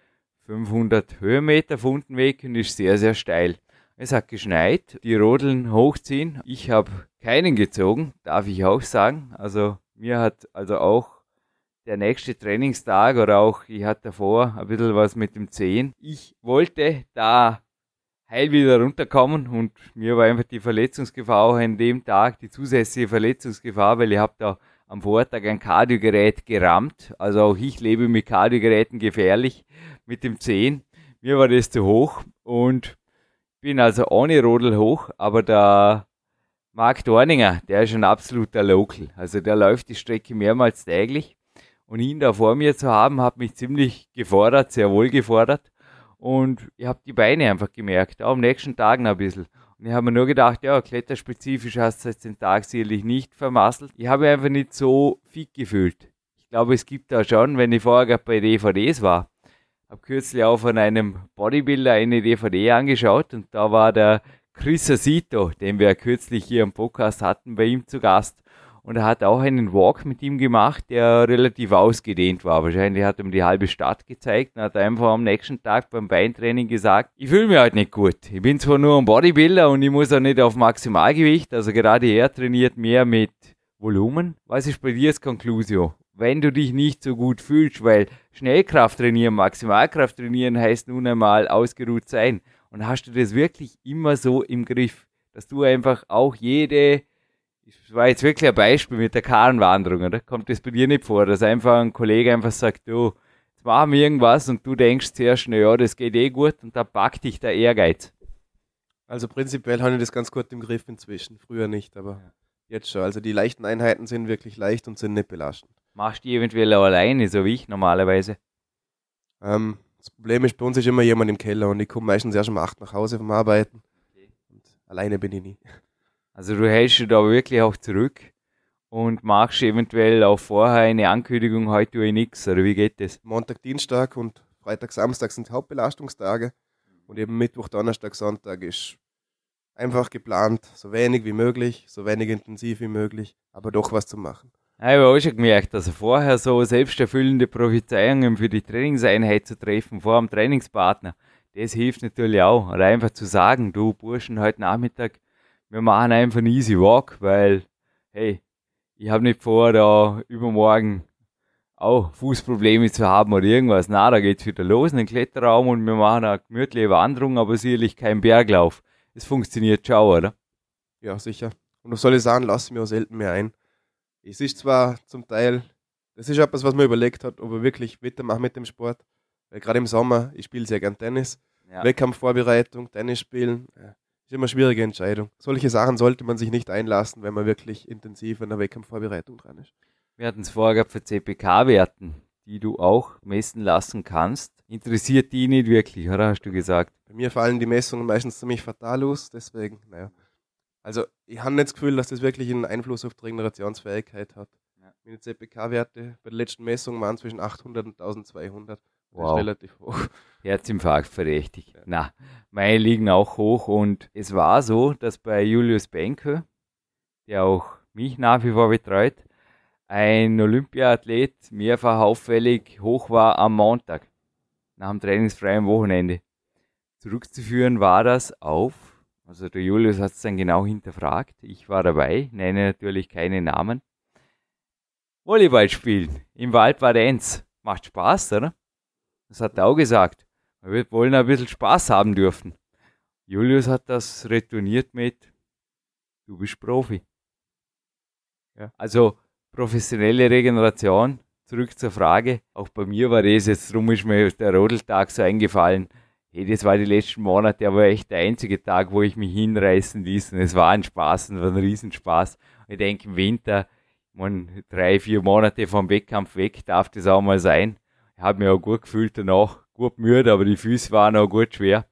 500 Höhenmeter auf unten Weg und ist sehr, sehr steil. Es hat geschneit, die Rodeln hochziehen. Ich habe keinen gezogen, darf ich auch sagen. Also mir hat also auch der nächste Trainingstag oder auch, ich hatte davor ein bisschen was mit dem Zehen. Ich wollte da heil wieder runterkommen und mir war einfach die Verletzungsgefahr auch an dem Tag, die zusätzliche Verletzungsgefahr, weil ich habe da am Vortag ein Kardiogerät gerammt. Also auch ich lebe mit Kardiogeräten gefährlich mit dem Zehen. Mir war das zu hoch und bin also ohne Rodel hoch, aber der Marc Dorninger, der ist ein absoluter Local. Also der läuft die Strecke mehrmals täglich. Und ihn da vor mir zu haben, hat mich ziemlich gefordert, sehr wohl gefordert. Und ich habe die Beine einfach gemerkt, auch am nächsten Tag noch ein bisschen. Und ich habe mir nur gedacht, ja, kletterspezifisch hast du jetzt den Tag sicherlich nicht vermasselt. Ich habe einfach nicht so fit gefühlt. Ich glaube, es gibt da schon, wenn ich vorher gerade bei DVDs war, habe kürzlich auch von einem Bodybuilder eine DVD angeschaut und da war der Chris Asito, den wir kürzlich hier im Podcast hatten, bei ihm zu Gast. Und er hat auch einen Walk mit ihm gemacht, der relativ ausgedehnt war. Wahrscheinlich hat er ihm die halbe Stadt gezeigt und hat einfach am nächsten Tag beim Beintraining gesagt, ich fühle mich halt nicht gut. Ich bin zwar nur ein Bodybuilder und ich muss auch nicht auf Maximalgewicht, also gerade er trainiert mehr mit Volumen. Was ist bei dir das Conclusio? Wenn du dich nicht so gut fühlst, weil Schnellkraft trainieren, Maximalkraft trainieren heißt nun einmal ausgeruht sein. Und hast du das wirklich immer so im Griff, dass du einfach auch jede das war jetzt wirklich ein Beispiel mit der Karrenwanderung, oder? Kommt das bei dir nicht vor, dass einfach ein Kollege einfach sagt, du, jetzt machen wir irgendwas und du denkst zuerst, ja, das geht eh gut und da packt dich der Ehrgeiz. Also prinzipiell habe ich das ganz gut im Griff inzwischen. Früher nicht, aber jetzt schon. Also die leichten Einheiten sind wirklich leicht und sind nicht belastend. Machst du die eventuell auch alleine, so wie ich normalerweise? Ähm, das Problem ist, bei uns ist immer jemand im Keller und ich komme meistens erst um 8 nach Hause vom Arbeiten. Und alleine bin ich nie. Also du hältst dich da wirklich auch zurück und machst eventuell auch vorher eine Ankündigung, heute tue ich nichts, oder wie geht das? Montag, Dienstag und Freitag, Samstag sind Hauptbelastungstage. Und eben Mittwoch, Donnerstag, Sonntag ist einfach geplant, so wenig wie möglich, so wenig intensiv wie möglich, aber doch was zu machen. Ich habe auch schon gemerkt, also vorher so selbsterfüllende Prophezeiungen für die Trainingseinheit zu treffen vor dem Trainingspartner, das hilft natürlich auch. Oder einfach zu sagen, du Burschen, heute Nachmittag, wir machen einfach einen easy walk, weil, hey, ich habe nicht vor, da übermorgen auch Fußprobleme zu haben oder irgendwas. Na, da geht's wieder los in den Kletterraum und wir machen eine gemütliche Wanderung, aber sicherlich kein Berglauf. Es funktioniert schon, oder? Ja, sicher. Und auf solche Sachen lasse ich mir auch selten mehr ein. Es ist zwar zum Teil, das ist etwas, was man überlegt hat, ob er wirklich weitermacht mit dem Sport. Weil gerade im Sommer, ich spiele sehr gern Tennis. Ja. Wettkampfvorbereitung, Tennis spielen, ist immer eine schwierige Entscheidung. Solche Sachen sollte man sich nicht einlassen, wenn man wirklich intensiv an der Wettkampfvorbereitung dran ist. Wir hatten es vorher gehabt für CPK-Werten, die du auch messen lassen kannst. Interessiert die nicht wirklich, oder hast du gesagt? Bei mir fallen die Messungen meistens ziemlich fatal aus, deswegen, naja. Also, ich habe nicht das Gefühl, dass das wirklich einen Einfluss auf die Regenerationsfähigkeit hat. Ja. Meine CPK-Werte bei der letzten Messung waren zwischen 800 und 1200. Das Wow. ist relativ hoch. Herzinfarkt verdächtig. Na, meine liegen auch hoch und es war so, dass bei Julius Benke, der auch mich nach wie vor betreut, ein Olympiaathlet mehrfach auffällig hoch war am Montag, nach dem trainingsfreien Wochenende. Zurückzuführen war das auf, also der Julius hat es dann genau hinterfragt, ich war dabei, nenne natürlich keine Namen. Volleyball spielen im Wald Varenz. Macht Spaß, oder? Das hat er auch gesagt. Wir wollen ein bisschen Spaß haben dürfen. Julius hat das retourniert mit, du bist Profi. Ja. Also professionelle Regeneration, zurück zur Frage. Auch bei mir war das jetzt, darum ist mir der Rodeltag so eingefallen. Hey, das war die letzten Monate, aber echt der einzige Tag, wo ich mich hinreißen ließ. Und es war ein Spaß, und war ein Riesenspaß. Und ich denke, im Winter, man, drei, vier Monate vom Wettkampf weg, darf das auch mal sein. Ich habe mich auch gut gefühlt danach, gut müde, aber die Füße waren auch gut schwer.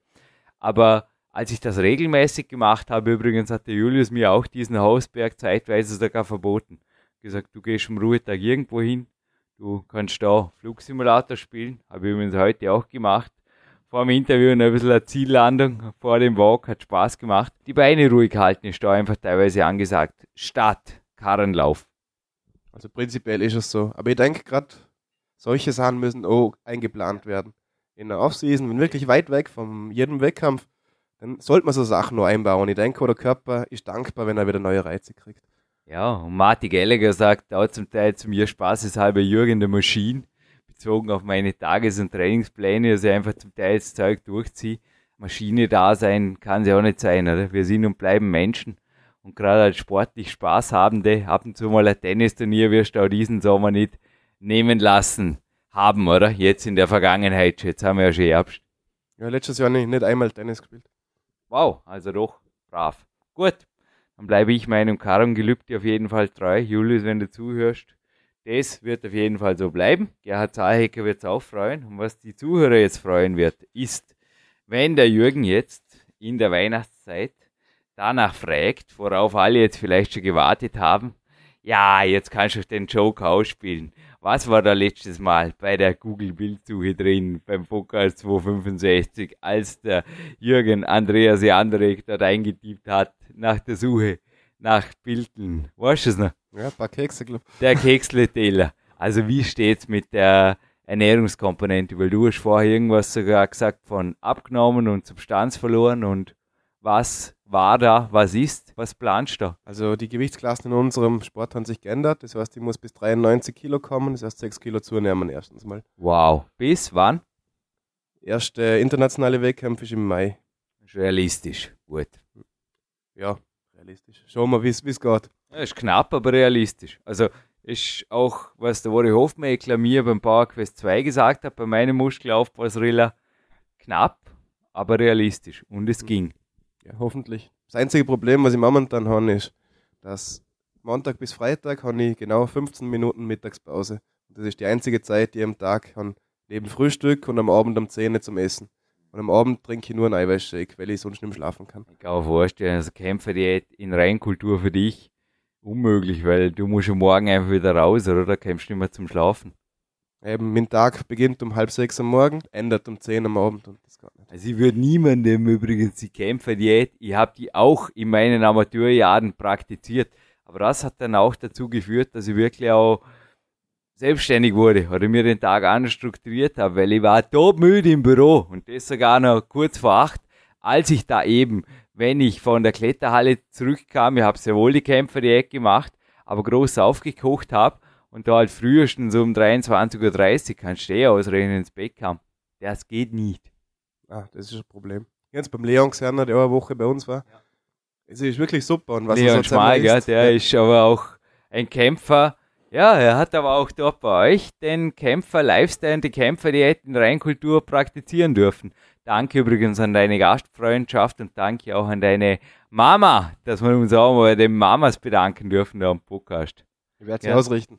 Aber als ich das regelmäßig gemacht habe, übrigens hat der Julius mir auch diesen Hausberg zeitweise sogar verboten. Gesagt, du gehst am Ruhetag irgendwo hin, du kannst da Flugsimulator spielen, habe ich übrigens heute auch gemacht. Vor dem Interview noch ein bisschen eine Ziellandung vor dem Walk, hat Spaß gemacht. Die Beine ruhig halten ist da einfach teilweise angesagt. Statt Karrenlauf. Also prinzipiell ist es so. Aber ich denke gerade, solche Sachen müssen auch eingeplant werden. In der Offseason, wenn wirklich weit weg von jedem Wettkampf, dann sollte man so Sachen nur einbauen. Ich denke, der Körper ist dankbar, wenn er wieder neue Reize kriegt. Ja, und Marty Gallagher sagt auch zum Teil zu mir spaßeshalber Jürgen der Maschine, bezogen auf meine Tages- und Trainingspläne, dass ich einfach zum Teil das Zeug durchziehe. Maschine da sein kann sie auch nicht sein, oder? Wir sind und bleiben Menschen. Und gerade als sportlich Spaßhabende, ab und zu mal ein Tennisturnier wirst du auch diesen Sommer nicht nehmen lassen haben, oder? Jetzt in der Vergangenheit, jetzt haben wir ja schon Herbst. Ja, letztes Jahr nicht, nicht einmal Tennis gespielt. Wow, also doch, brav. Gut, dann bleibe ich meinem Karrengelübde auf jeden Fall treu. Julius, wenn du zuhörst, das wird auf jeden Fall so bleiben. Gerhard Zahecker wird es auch freuen. Und was die Zuhörer jetzt freuen wird, ist, wenn der Jürgen jetzt in der Weihnachtszeit danach fragt, worauf alle jetzt vielleicht schon gewartet haben, ja, jetzt kannst du den Joke ausspielen. Was war da letztes Mal bei der Google-Bildsuche drin, beim Podcast 265, als der Jürgen Andreas Jandrek dort eingetippt hat nach der Suche nach Bilden? Weißt du es noch? Ja, ein paar Kekse, glaub Der Keksle-Teller. Also wie steht's mit der Ernährungskomponente? Weil du hast vorher irgendwas sogar gesagt von abgenommen und Substanz verloren und was war da, was ist, was planst du? Also die Gewichtsklassen in unserem Sport haben sich geändert. Das heißt, ich muss bis 93 Kilo kommen. Das heißt, 6 Kilo zunehmen erstens mal. Wow. Bis wann? Erste internationale Wettkampf ist im Mai. Ist realistisch. Gut. Ja, realistisch. Schauen wir, wie es geht. Ja, ist knapp, aber realistisch. Also ist auch, was der Wori Hofmeckler mir beim Power Quest 2 gesagt hat, bei meinem Muskelaufbausriller, knapp, aber realistisch. Und es ging. Ja, hoffentlich. Das einzige Problem, was ich momentan habe, ist, dass Montag bis Freitag habe ich genau 15 Minuten Mittagspause. Das ist die einzige Zeit, die ich am Tag habe, neben Frühstück und am Abend um 10 Uhr zum Essen. Und am Abend trinke ich nur einen Eiweißshake, weil ich sonst nicht mehr schlafen kann. Ich kann mir vorstellen, also Kämpferdiät in Reinkultur für dich unmöglich, weil du musst am Morgen einfach wieder raus, oder? Da kämpfst du nicht mehr zum Schlafen. Eben, mein Tag beginnt um halb sechs am Morgen, endet um 10 am Abend und das geht nicht. Also ich würde niemandem übrigens die Kämpferdiät, ich habe die auch in meinen Amateurjahren praktiziert, Aber das hat dann auch dazu geführt, dass ich wirklich auch selbstständig wurde oder mir den Tag anders strukturiert habe, weil ich war müde im Büro und das sogar noch kurz vor acht, als ich da eben, wenn ich von der Kletterhalle zurückkam, ich habe sehr wohl die Kämpfer die Ecke gemacht, aber groß aufgekocht habe und da halt frühestens um 23.30 Uhr kannst du eh ausrechnen ins Bett kam. Das geht nicht. Ah, das ist ein Problem. Jetzt beim Leon gesehen, der eine Woche bei uns war. Ja. Es ist wirklich super. Und was Leon Schmal, ja, der ja. ist aber auch ein Kämpfer, ja, er hat aber auch dort bei euch den Kämpfer Lifestyle, die Kämpfer die in Reinkultur praktizieren dürfen. Danke übrigens an deine Gastfreundschaft und danke auch an deine Mama, dass wir uns auch mal den Mamas bedanken dürfen da am Podcast. Ich werde sie ja. ausrichten.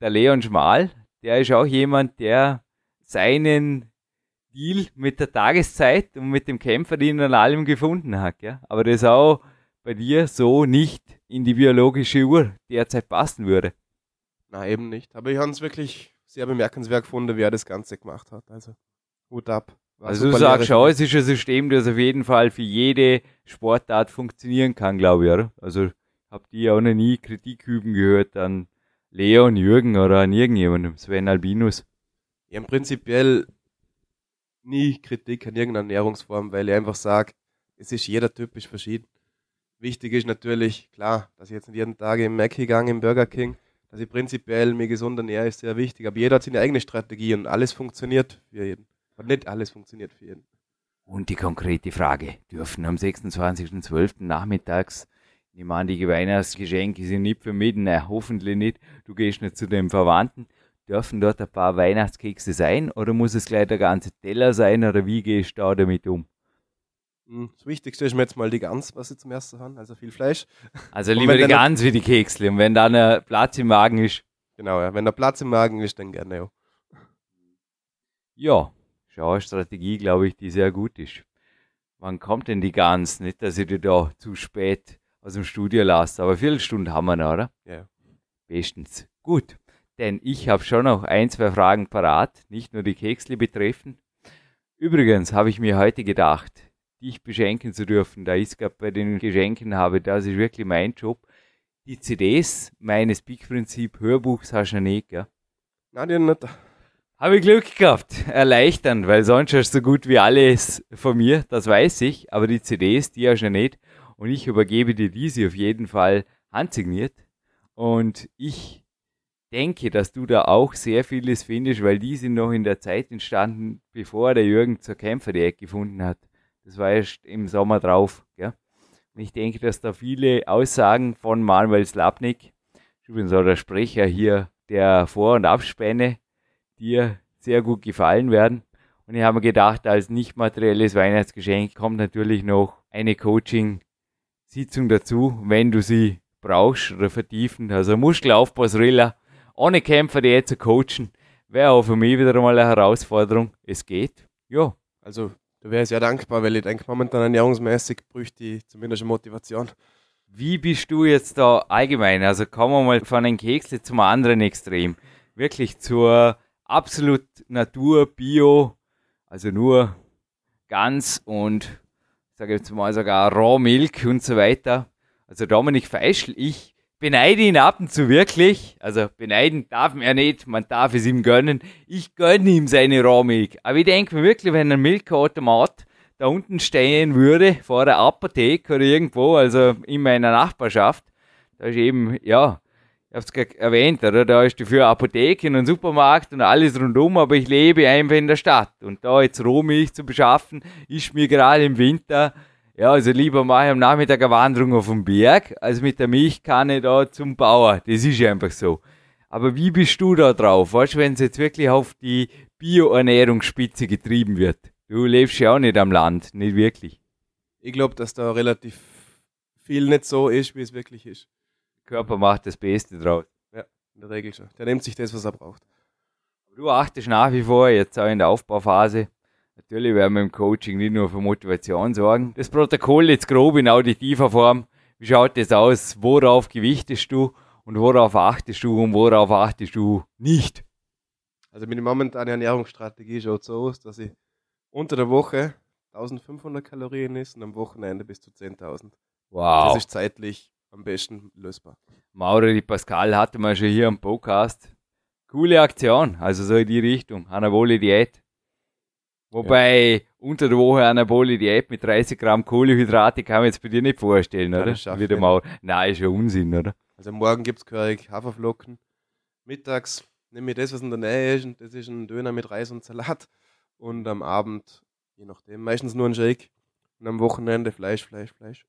Der Leon Schmal, der ist auch jemand, der seinen Deal mit der Tageszeit und mit dem Kämpferin und allem gefunden hat. Ja? Aber das auch bei dir so nicht in die biologische Uhr derzeit passen würde. Na, eben nicht. Aber ich habe es wirklich sehr bemerkenswert gefunden, wie er das Ganze gemacht hat. Also, Hut ab. War also du sagst schon, es ist ein System, das auf jeden Fall für jede Sportart funktionieren kann, glaube ich, oder? Also habt ihr auch noch nie Kritik üben gehört an Leon, Jürgen oder an irgendjemandem, Sven Albinus? Ja, im prinzipiell nie Kritik an irgendeiner Ernährungsform, weil ich einfach sage, es ist jeder typisch verschieden. Wichtig ist natürlich, klar, dass ich jetzt nicht jeden Tag im Mac gegangen, im Burger King, dass ich prinzipiell mir gesund ernähre, ist sehr wichtig. Aber jeder hat seine eigene Strategie und alles funktioniert für jeden. Und nicht alles funktioniert für jeden. Und die konkrete Frage, dürfen am 26.12. nachmittags, ich an, die Weihnachtsgeschenke sind nicht mich, nein, hoffentlich nicht, du gehst nicht zu den Verwandten, dürfen dort ein paar Weihnachtskekse sein oder muss es gleich der ganze Teller sein oder wie gehst du da damit um? Hm, das Wichtigste ist mir jetzt mal die Gans, was sie zum ersten haben, also viel Fleisch. Also lieber die Gans wie die Keksle. Und wenn dann ein Platz im Magen ist. Genau, ja. Wenn der Platz im Magen ist, dann gerne ja. Ja, schau, Strategie, glaube ich, die sehr gut ist. Wann kommt denn die Gans? Nicht, dass ich die da zu spät aus dem Studio lasse, aber Viertelstunde haben wir noch, oder? Ja. Bestens. Gut. Denn ich habe schon noch ein, zwei Fragen parat, nicht nur die Keksli betreffen. Übrigens habe ich mir heute gedacht, dich beschenken zu dürfen. Da ist gerade bei den Geschenken habe, das ist wirklich mein Job. Die CDs meines Big-Prinzip Hörbuchs hast du nicht, gell? Nein, die nicht. Habe ich Glück gehabt. Erleichternd, weil sonst hast du so gut wie alles von mir, das weiß ich. Aber die CDs, die hast du nicht. Und ich übergebe dir diese auf jeden Fall handsigniert. Und ich denke, dass du da auch sehr vieles findest, weil die sind noch in der Zeit entstanden, bevor der Jürgen zur Kämpfer die Ecke gefunden hat. Das war erst im Sommer drauf. Gell? Und ich denke, dass da viele Aussagen von Manuel Slapnik, übrigens auch der Sprecher hier der Vor- und Abspäne, dir sehr gut gefallen werden. Und ich habe mir gedacht, als nicht materielles Weihnachtsgeschenk kommt natürlich noch eine Coaching-Sitzung dazu, wenn du sie brauchst oder vertiefen. Also Muskelaufbau-Thriller ohne Kämpfer, die jetzt zu coachen, wäre auch für mich wieder einmal eine Herausforderung. Es geht. Ja. Also da wäre ich sehr dankbar, weil ich denke, momentan ernährungsmäßig bräuchte ich zumindest eine Motivation. Wie bist du jetzt da allgemein? Also kommen wir mal von einem Keksle zum anderen Extrem. Wirklich zur absolut Natur, Bio, also nur ganz und sage jetzt mal sogar Raw Milk und so weiter. Also Dominik Feischl, ich beneide ihn ab und zu wirklich. Also beneiden darf er nicht, man darf es ihm gönnen. Ich gönne ihm seine Rohmilch. Aber ich denke mir wirklich, wenn ein Milchautomat da unten stehen würde, vor der Apotheke oder irgendwo, also in meiner Nachbarschaft, da ist eben, ja, ich hab's es erwähnt, oder? Da ist dafür Apotheke und Supermarkt und alles rundum, aber ich lebe einfach in der Stadt. Und da jetzt Rohmilch zu beschaffen, ist mir gerade im Winter ja, also lieber mache ich am Nachmittag eine Wanderung auf dem Berg, als mit der Milchkanne da zum Bauer. Das ist einfach so. Aber wie bist du da drauf? Weißt du, wenn es jetzt wirklich auf die Bioernährungsspitze getrieben wird? Du lebst ja auch nicht am Land, nicht wirklich. Ich glaube, dass da relativ viel nicht so ist, wie es wirklich ist. Der Körper macht das Beste draus. Ja, in der Regel schon. Der nimmt sich das, was er braucht. Du achtest nach wie vor, jetzt auch in der Aufbauphase, Natürlich werden wir im Coaching nicht nur für Motivation sorgen. Das Protokoll jetzt grob in auditiver Form. Wie schaut das aus? Worauf gewichtest du und worauf achtest du und worauf achtest du nicht? Also meine momentane Ernährungsstrategie schaut so aus, dass ich unter der Woche 1500 Kalorien esse und am Wochenende bis zu 10.000. Wow. Das ist zeitlich am besten lösbar. Mauro Di Pascal hatte man schon hier am Podcast. Coole Aktion, also so in die Richtung. Anabole Diät. Wobei ja. unter der Woche Anabole Diät mit 30 Gramm Kohlenhydrate kann man jetzt bei dir nicht vorstellen, oder? Ja, Wie der Mauro. Nein, ist ja Unsinn, oder? Also morgen gibt es gehörig Haferflocken. Mittags nehme ich das, was in der Nähe ist, und das ist ein Döner mit Reis und Salat. Und am Abend, je nachdem, meistens nur ein Shake. Und am Wochenende Fleisch, Fleisch, Fleisch.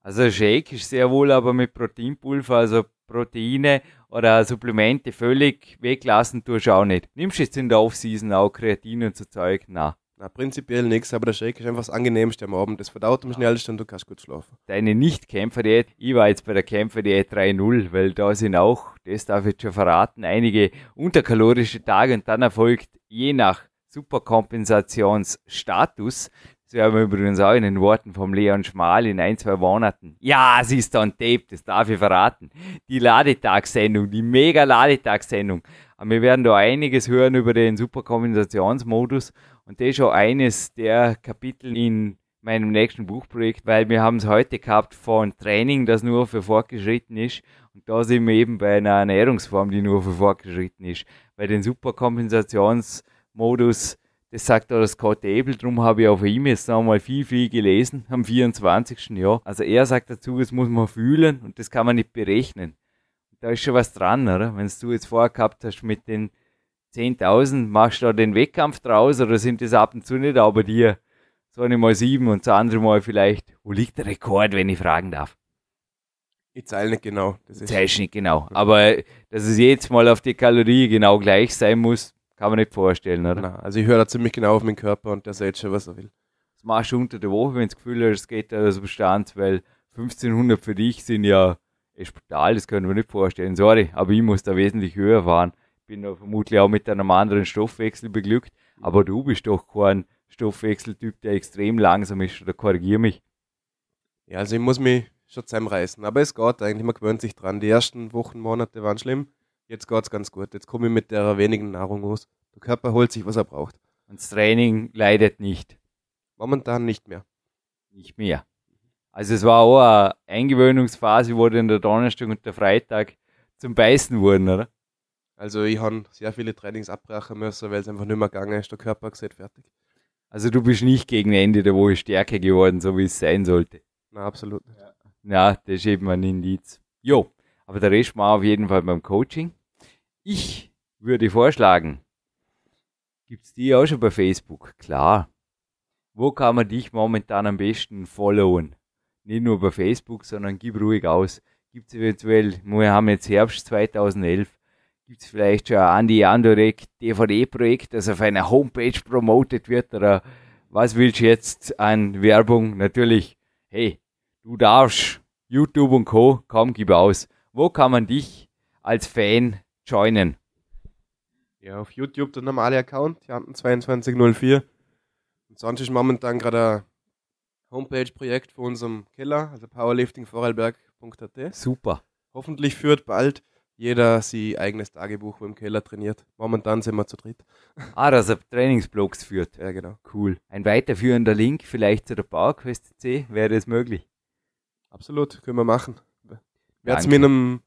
Also ein Shake ist sehr wohl aber mit Proteinpulver, also Proteine oder Supplemente völlig weglassen tust du auch nicht. Nimmst du jetzt in der Offseason auch Kreatin und so Zeug? Nein. Na, prinzipiell nichts, aber der Shake ist einfach das Angenehmste am Abend. Das verdaut am schnellsten und du kannst gut schlafen. Deine Nicht-Kämpfer-Diät, ich war jetzt bei der Kämpfer-Diät 3.0, weil da sind auch, das darf ich jetzt schon verraten, einige unterkalorische Tage und dann erfolgt je nach Superkompensationsstatus. Das werden wir übrigens auch in den Worten vom Leon Schmal in ein, zwei Monaten. Ja, sie ist on tape, das darf ich verraten. Die Ladetagssendung, die mega Ladetagssendung. Aber wir werden da einiges hören über den Superkompensationsmodus und das ist schon eines der Kapitel in meinem nächsten Buchprojekt, weil wir haben es heute gehabt von Training, das nur für fortgeschritten ist. Und da sind wir eben bei einer Ernährungsform, die nur für fortgeschritten ist. Bei den Superkompensations- Modus. Das sagt auch das Scott Abel, darum habe ich auf ihm jetzt nochmal viel, viel gelesen am 24. Jahr. Also er sagt dazu, das muss man fühlen und das kann man nicht berechnen. Da ist schon was dran, oder? Wenn du jetzt vorher gehabt hast mit den 10.000, machst du da den Wettkampf draus oder sind das ab und zu nicht, aber dir so eine mal sieben und so andere mal vielleicht, wo liegt der Rekord, wenn ich fragen darf? Ich zahle nicht genau. Das ist Zahlst nicht genau. Aber dass es jetzt mal auf die Kalorie genau gleich sein muss, kann man nicht vorstellen, oder? Nein, also ich höre da ziemlich genau auf meinen Körper und der sagt schon, was er will. Das machst du unter der Woche, wenn das Gefühl hast, es geht da aus Bestand, weil 1500 für dich sind ja echt brutal, das können wir nicht vorstellen. Sorry, aber ich muss da wesentlich höher fahren. Bin da vermutlich auch mit einem anderen Stoffwechsel beglückt, aber du bist doch kein Stoffwechseltyp, der extrem langsam ist, oder korrigier mich. Ja, also ich muss mich schon zusammenreißen, aber es geht eigentlich, man gewöhnt sich dran. Die ersten Wochen, Monate waren schlimm jetzt geht es ganz gut. Jetzt komme ich mit der wenigen Nahrung aus. Der Körper holt sich, was er braucht. Und das Training leidet nicht. Momentan nicht mehr. Nicht mehr. Also es war auch eine Eingewöhnungsphase, wo dann der Donnerstag und der Freitag zum Beißen wurden, oder? Also ich habe sehr viele Trainings abbrechen müssen, weil es einfach nicht mehr gegangen ist. Der Körper hat gesagt, fertig. Also du bist nicht gegen Ende der Woche stärker geworden, so wie es sein sollte. Na, absolut nicht. Ja, ja das ist eben ein Indiz. Jo, aber der Rest war auf jeden Fall beim Coaching. Ich würde vorschlagen, gibt es die auch schon bei Facebook? Klar. Wo kann man dich momentan am besten followen? Nicht nur bei Facebook, sondern gib ruhig aus. Gibt es eventuell, wir haben jetzt Herbst 2011, gibt es vielleicht schon ein Andi Andorek DVD-Projekt, das auf einer Homepage promotet wird? Oder was willst du jetzt an Werbung? Natürlich, hey, du darfst YouTube und Co. Komm, gib aus. Wo kann man dich als Fan joinen? Ja, auf YouTube der normale Account, Janten2204. Und sonst ist momentan gerade ein Homepage-Projekt für unserem Keller, also powerliftingvorarlberg.at. Super. Hoffentlich führt bald jeder sein eigenes Tagebuch, im Keller trainiert. Momentan sind wir zu dritt. Ah, dass er Trainingsblogs führt. Ja, genau. Cool. Ein weiterführender Link vielleicht zu der PowerQuest C, wäre das möglich? Absolut, können wir machen. Werde es mit einem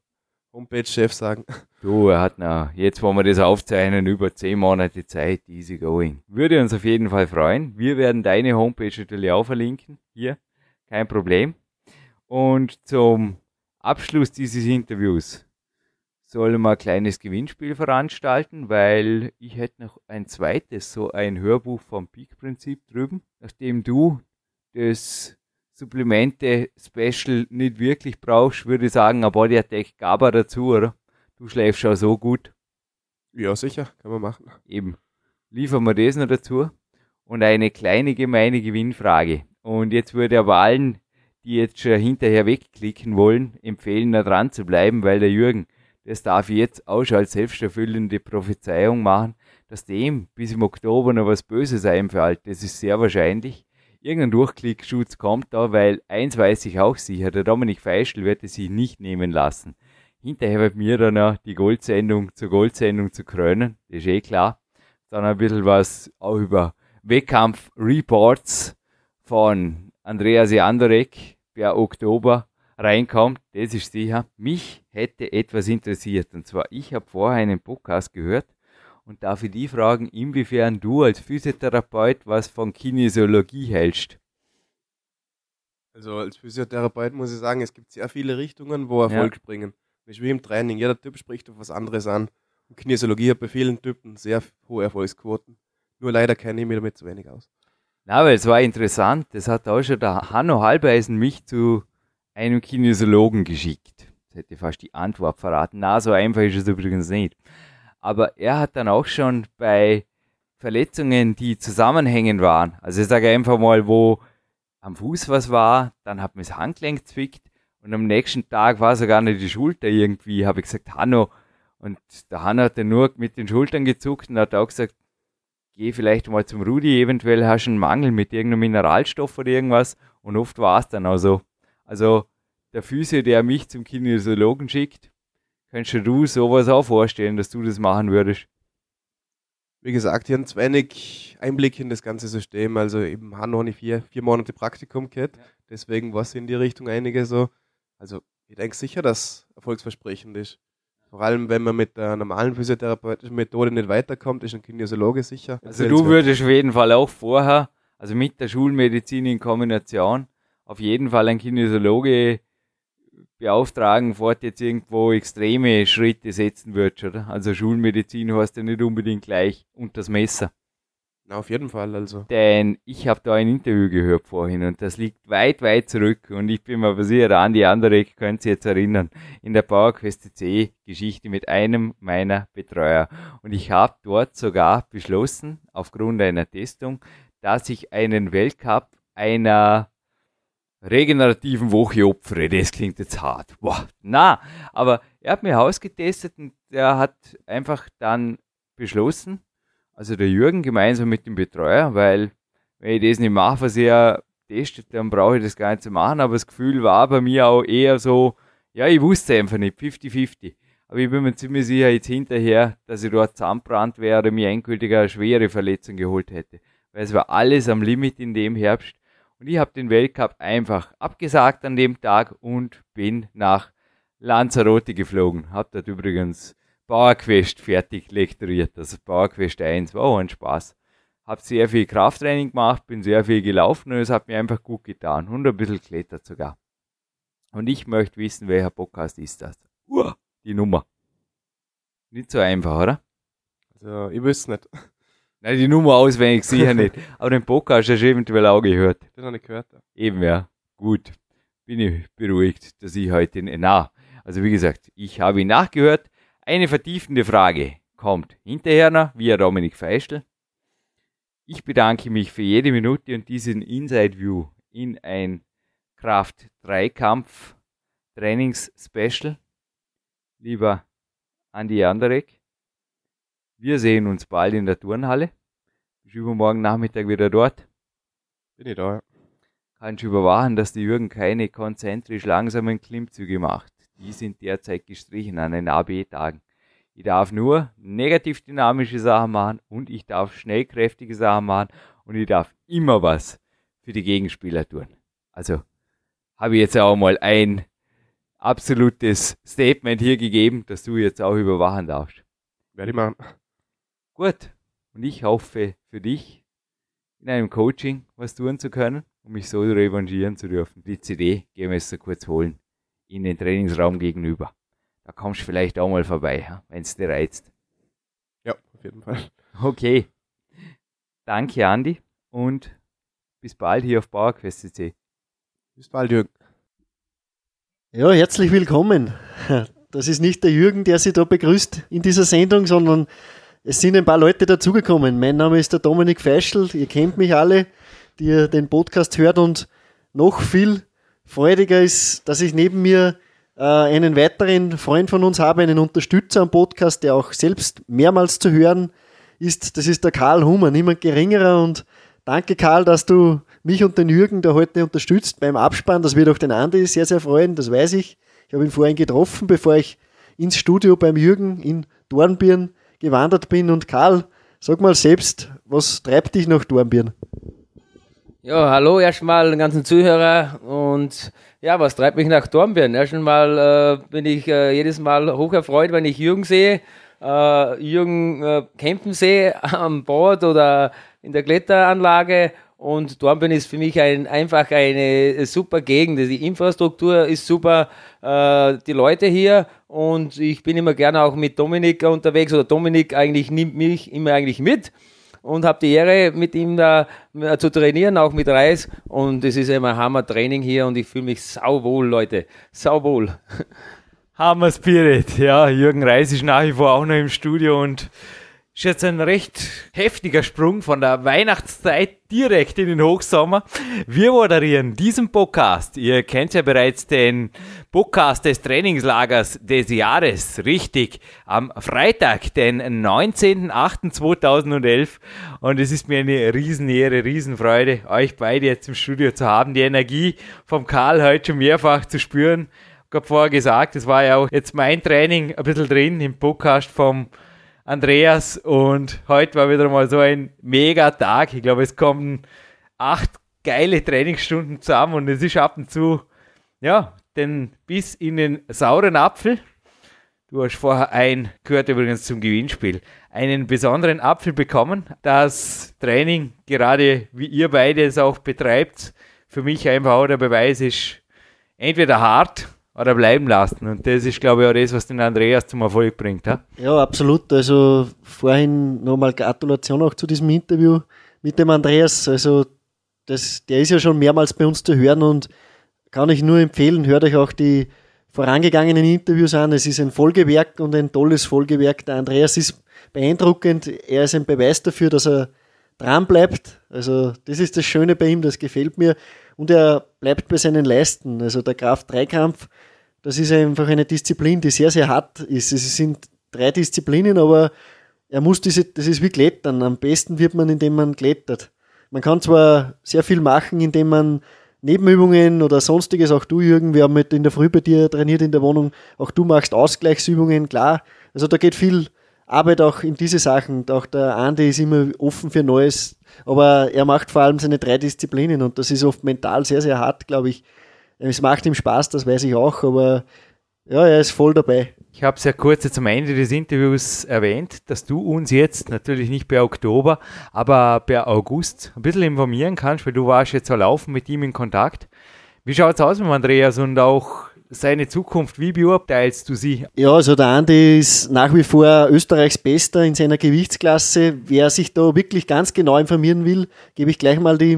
Homepage-Chef sagen. Du, er hat noch, jetzt wo wir das aufzeichnen, über zehn Monate Zeit, easy going. Würde uns auf jeden Fall freuen. Wir werden deine Homepage natürlich auch verlinken. Hier, kein Problem. Und zum Abschluss dieses Interviews sollen wir ein kleines Gewinnspiel veranstalten, weil ich hätte noch ein zweites, so ein Hörbuch vom Peak-Prinzip drüben, nachdem du das Supplemente Special nicht wirklich brauchst, würde ich sagen, ein Body Attack GABA dazu, oder? Du schläfst schon so gut. Ja, sicher, kann man machen. Eben. Liefern wir das noch dazu. Und eine kleine gemeine Gewinnfrage. Und jetzt würde aber allen, die jetzt schon hinterher wegklicken wollen, empfehlen, da dran zu bleiben, weil der Jürgen, das darf ich jetzt auch schon als selbsterfüllende Prophezeiung machen, dass dem bis im Oktober noch was Böses einfällt. Das ist sehr wahrscheinlich irgendein Durchklickschutz kommt da, weil eins weiß ich auch sicher, der Dominik Feischl wird es sich nicht nehmen lassen. Hinterher wird mir dann auch die Goldsendung zur Goldsendung zu krönen, das ist eh klar. Dann ein bisschen was auch über Wettkampf-Reports von Andreas Jandorek per Oktober reinkommt, das ist sicher. Mich hätte etwas interessiert. Und zwar, ich habe vorher einen Podcast gehört und darf ich die fragen, inwiefern du als Physiotherapeut was von Kinesiologie hältst. Also als Physiotherapeut muss ich sagen, es gibt sehr viele Richtungen, wo Erfolg ja. bringen. Das wie im Training. Jeder Typ spricht auf was anderes an. Und Kinesiologie hat bei vielen Typen sehr hohe Erfolgsquoten. Nur leider kenne ich mich damit zu wenig aus. Na, aber es war interessant. Das hat auch schon der Hanno Halbeisen mich zu einem Kinesiologen geschickt. Das hätte fast die Antwort verraten. Na, so einfach ist es übrigens nicht. Aber er hat dann auch schon bei Verletzungen, die zusammenhängen waren, also ich sage einfach mal, wo am Fuß was war, dann hat mir das Handgelenk zwickt und am nächsten Tag war sogar nicht die Schulter irgendwie, habe ich gesagt, Hanno. Und der Hanno hat dann nur mit den Schultern gezuckt und hat auch gesagt, geh vielleicht mal zum Rudi, eventuell hast du einen Mangel mit irgendeinem Mineralstoff oder irgendwas. Und oft war es dann auch so. Also der Physio, der mich zum Kinesiologen schickt, kannst du sowas auch vorstellen, dass du das machen würdest? wie gesagt, ich habe zu wenig Einblick in das ganze System. Also eben Hanno habe ich vier, vier Monate Praktikum gehabt. Ja. Deswegen war es in die Richtung einige so. Also ich denke sicher, dass erfolgsversprechend ist. Vor allem, wenn man mit der normalen physiotherapeutischen Methode nicht weiterkommt, ist ein Kinesiologe sicher. Also du würdest auf jeden Fall auch vorher, also mit der Schulmedizin in Kombination, auf jeden Fall ein Kinesiologe beauftragen, fort jetzt irgendwo extreme Schritte setzen wird, oder? Also Schulmedizin heißt ja nicht unbedingt gleich unter das Messer. Na, auf jeden Fall, also. Denn ich habe da ein Interview gehört vorhin und das liegt weit, weit zurück und ich bin mir sicher, an die andere könnt ihr jetzt erinnern, in der PowerQuest C Geschichte mit einem meiner Betreuer. Und ich habe dort sogar beschlossen, aufgrund einer Testung, dass ich einen Weltcup einer regenerativen Woche opfere. Das klingt jetzt hart. Boah, na, aber er hat mir ausgetestet und er hat einfach dann beschlossen, also der Jürgen gemeinsam mit dem Betreuer, weil wenn ich das nicht mache, was er testet, dann brauche ich das gar nicht zu machen. Aber das Gefühl war bei mir auch eher so, ja, ich wusste einfach nicht, 50-50. Aber ich bin mir ziemlich sicher jetzt hinterher, dass ich dort zusammenbrannt wäre mir endgültig eine schwere Verletzung geholt hätte. Weil es war alles am Limit in dem Herbst. Und ich habe den Weltcup einfach abgesagt an dem Tag und bin nach Lanzarote geflogen. Hab dort übrigens PowerQuest fertig lektoriert. Also PowerQuest 1 war auch ein Spaß. Hab sehr viel Krafttraining gemacht, bin sehr viel gelaufen und es hat mir einfach gut getan. Und ein bisschen klettert sogar. Und ich möchte wissen, welcher Podcast ist das? Uh, die Nummer. Nicht so einfach, oder? Also, ich wüsste nicht. Nein, die Nummer auswendig sicher nicht. Aber den Podcast hast du eventuell auch gehört. Den habe ich gehört. Ja. Eben, ja. Gut. Bin ich beruhigt, dass ich heute, na, also wie gesagt, ich habe ihn nachgehört. Eine vertiefende Frage kommt hinterher noch, via Dominik Feischl. Ich bedanke mich für jede Minute und diesen Inside View in ein Kraft-3-Kampf Trainings-Special. Lieber Andi Anderek, wir sehen uns bald in der Turnhalle. Bist übermorgen Nachmittag wieder dort? Bin ich da, ja. Kannst überwachen, dass die Jürgen keine konzentrisch langsamen Klimmzüge macht. Die sind derzeit gestrichen an den AB-Tagen. Ich darf nur negativ dynamische Sachen machen und ich darf schnellkräftige Sachen machen und ich darf immer was für die Gegenspieler tun. Also habe ich jetzt auch mal ein absolutes Statement hier gegeben, dass du jetzt auch überwachen darfst. Werde ich machen. Gut. Und ich hoffe für dich, in einem Coaching was tun zu können, um mich so revanchieren zu dürfen. Die CD gehen wir jetzt so kurz holen. In den Trainingsraum gegenüber. Da kommst du vielleicht auch mal vorbei, wenn es dir reizt. Ja, auf jeden Fall. Okay. Danke, Andi. Und bis bald hier auf PowerQuest CC. Bis bald, Jürgen. Ja, herzlich willkommen. Das ist nicht der Jürgen, der Sie da begrüßt in dieser Sendung, sondern es sind ein paar Leute dazugekommen. Mein Name ist der Dominik Feischl. Ihr kennt mich alle, die den Podcast hört. Und noch viel freudiger ist, dass ich neben mir äh, einen weiteren Freund von uns habe, einen Unterstützer am Podcast, der auch selbst mehrmals zu hören ist. Das ist der Karl Hummer, niemand geringerer. Und danke, Karl, dass du mich und den Jürgen da heute unterstützt beim Abspann. Das wird auch den Andi sehr, sehr freuen, das weiß ich. Ich habe ihn vorhin getroffen, bevor ich ins Studio beim Jürgen in Dornbirn gewandert bin. Und Karl, sag mal selbst, was treibt dich nach Dornbirn? Ja, hallo erstmal den ganzen Zuhörer und ja, was treibt mich nach Dornbirn? Erstmal äh, bin ich äh, jedes Mal hoch erfreut, wenn ich Jürgen sehe, äh, Jürgen äh, kämpfen sehe am Bord oder in der Kletteranlage und Dornbirn ist für mich ein, einfach eine super Gegend. Die Infrastruktur ist super, äh, die Leute hier und ich bin immer gerne auch mit Dominik unterwegs oder Dominik eigentlich nimmt mich immer eigentlich mit und habe die Ehre, mit ihm da äh, zu trainieren, auch mit Reis. Und es ist immer Hammer-Training hier und ich fühle mich sauwohl, Leute. Sauwohl. Hammer Spirit, ja. Jürgen Reis ist nach wie vor auch noch im Studio und ist jetzt ein recht heftiger Sprung von der Weihnachtszeit direkt in den Hochsommer. Wir moderieren diesen Podcast. Ihr kennt ja bereits den Podcast des Trainingslagers des Jahres. Richtig. Am Freitag, den 19.08.2011. Und es ist mir eine Riesenehre, Riesenfreude, euch beide jetzt im Studio zu haben. Die Energie vom Karl heute schon mehrfach zu spüren. Ich habe vorher gesagt, es war ja auch jetzt mein Training ein bisschen drin im Podcast vom Andreas und heute war wieder mal so ein mega Tag. Ich glaube, es kommen acht geile Trainingsstunden zusammen und es ist ab und zu, ja, den bis in den sauren Apfel. Du hast vorher ein, gehört übrigens zum Gewinnspiel, einen besonderen Apfel bekommen. Das Training, gerade wie ihr beide es auch betreibt, für mich einfach auch der Beweis ist, entweder hart oder bleiben lassen. Und das ist, glaube ich, auch das, was den Andreas zum Erfolg bringt. Ja, ja absolut. Also vorhin nochmal Gratulation auch zu diesem Interview mit dem Andreas. Also das, der ist ja schon mehrmals bei uns zu hören und kann ich nur empfehlen, hört euch auch die vorangegangenen Interviews an. Es ist ein Folgewerk und ein tolles Folgewerk. Der Andreas ist beeindruckend. Er ist ein Beweis dafür, dass er dran bleibt. Also das ist das Schöne bei ihm, das gefällt mir. Und er bleibt bei seinen Leisten. Also der Kraft-3-Kampf das ist einfach eine Disziplin, die sehr, sehr hart ist. Es sind drei Disziplinen, aber er muss diese, das ist wie Klettern. Am besten wird man, indem man klettert. Man kann zwar sehr viel machen, indem man Nebenübungen oder sonstiges, auch du Jürgen, wir haben mit in der Früh bei dir trainiert in der Wohnung, auch du machst Ausgleichsübungen, klar. Also da geht viel Arbeit auch in diese Sachen. Auch der Andi ist immer offen für Neues, aber er macht vor allem seine drei Disziplinen und das ist oft mental sehr, sehr hart, glaube ich. Es macht ihm Spaß, das weiß ich auch, aber ja, er ist voll dabei. Ich habe es ja kurz zum Ende des Interviews erwähnt, dass du uns jetzt natürlich nicht per Oktober, aber per August ein bisschen informieren kannst, weil du warst jetzt so laufen mit ihm in Kontakt. Wie schaut es aus mit Andreas und auch seine Zukunft, wie beurteilst du sie? Ja, also der Andi ist nach wie vor Österreichs Bester in seiner Gewichtsklasse. Wer sich da wirklich ganz genau informieren will, gebe ich gleich mal die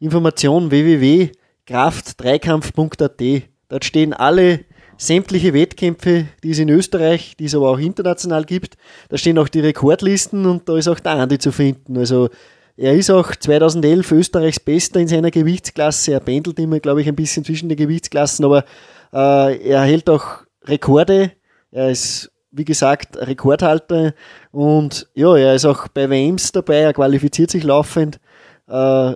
Information www kraft-dreikampf.at. Dort stehen alle sämtliche Wettkämpfe, die es in Österreich, die es aber auch international gibt. Da stehen auch die Rekordlisten und da ist auch der Andi zu finden. Also er ist auch 2011 Österreichs Bester in seiner Gewichtsklasse. Er pendelt immer, glaube ich, ein bisschen zwischen den Gewichtsklassen, aber äh, er hält auch Rekorde. Er ist, wie gesagt, Rekordhalter und ja, er ist auch bei WMs dabei. Er qualifiziert sich laufend. Äh,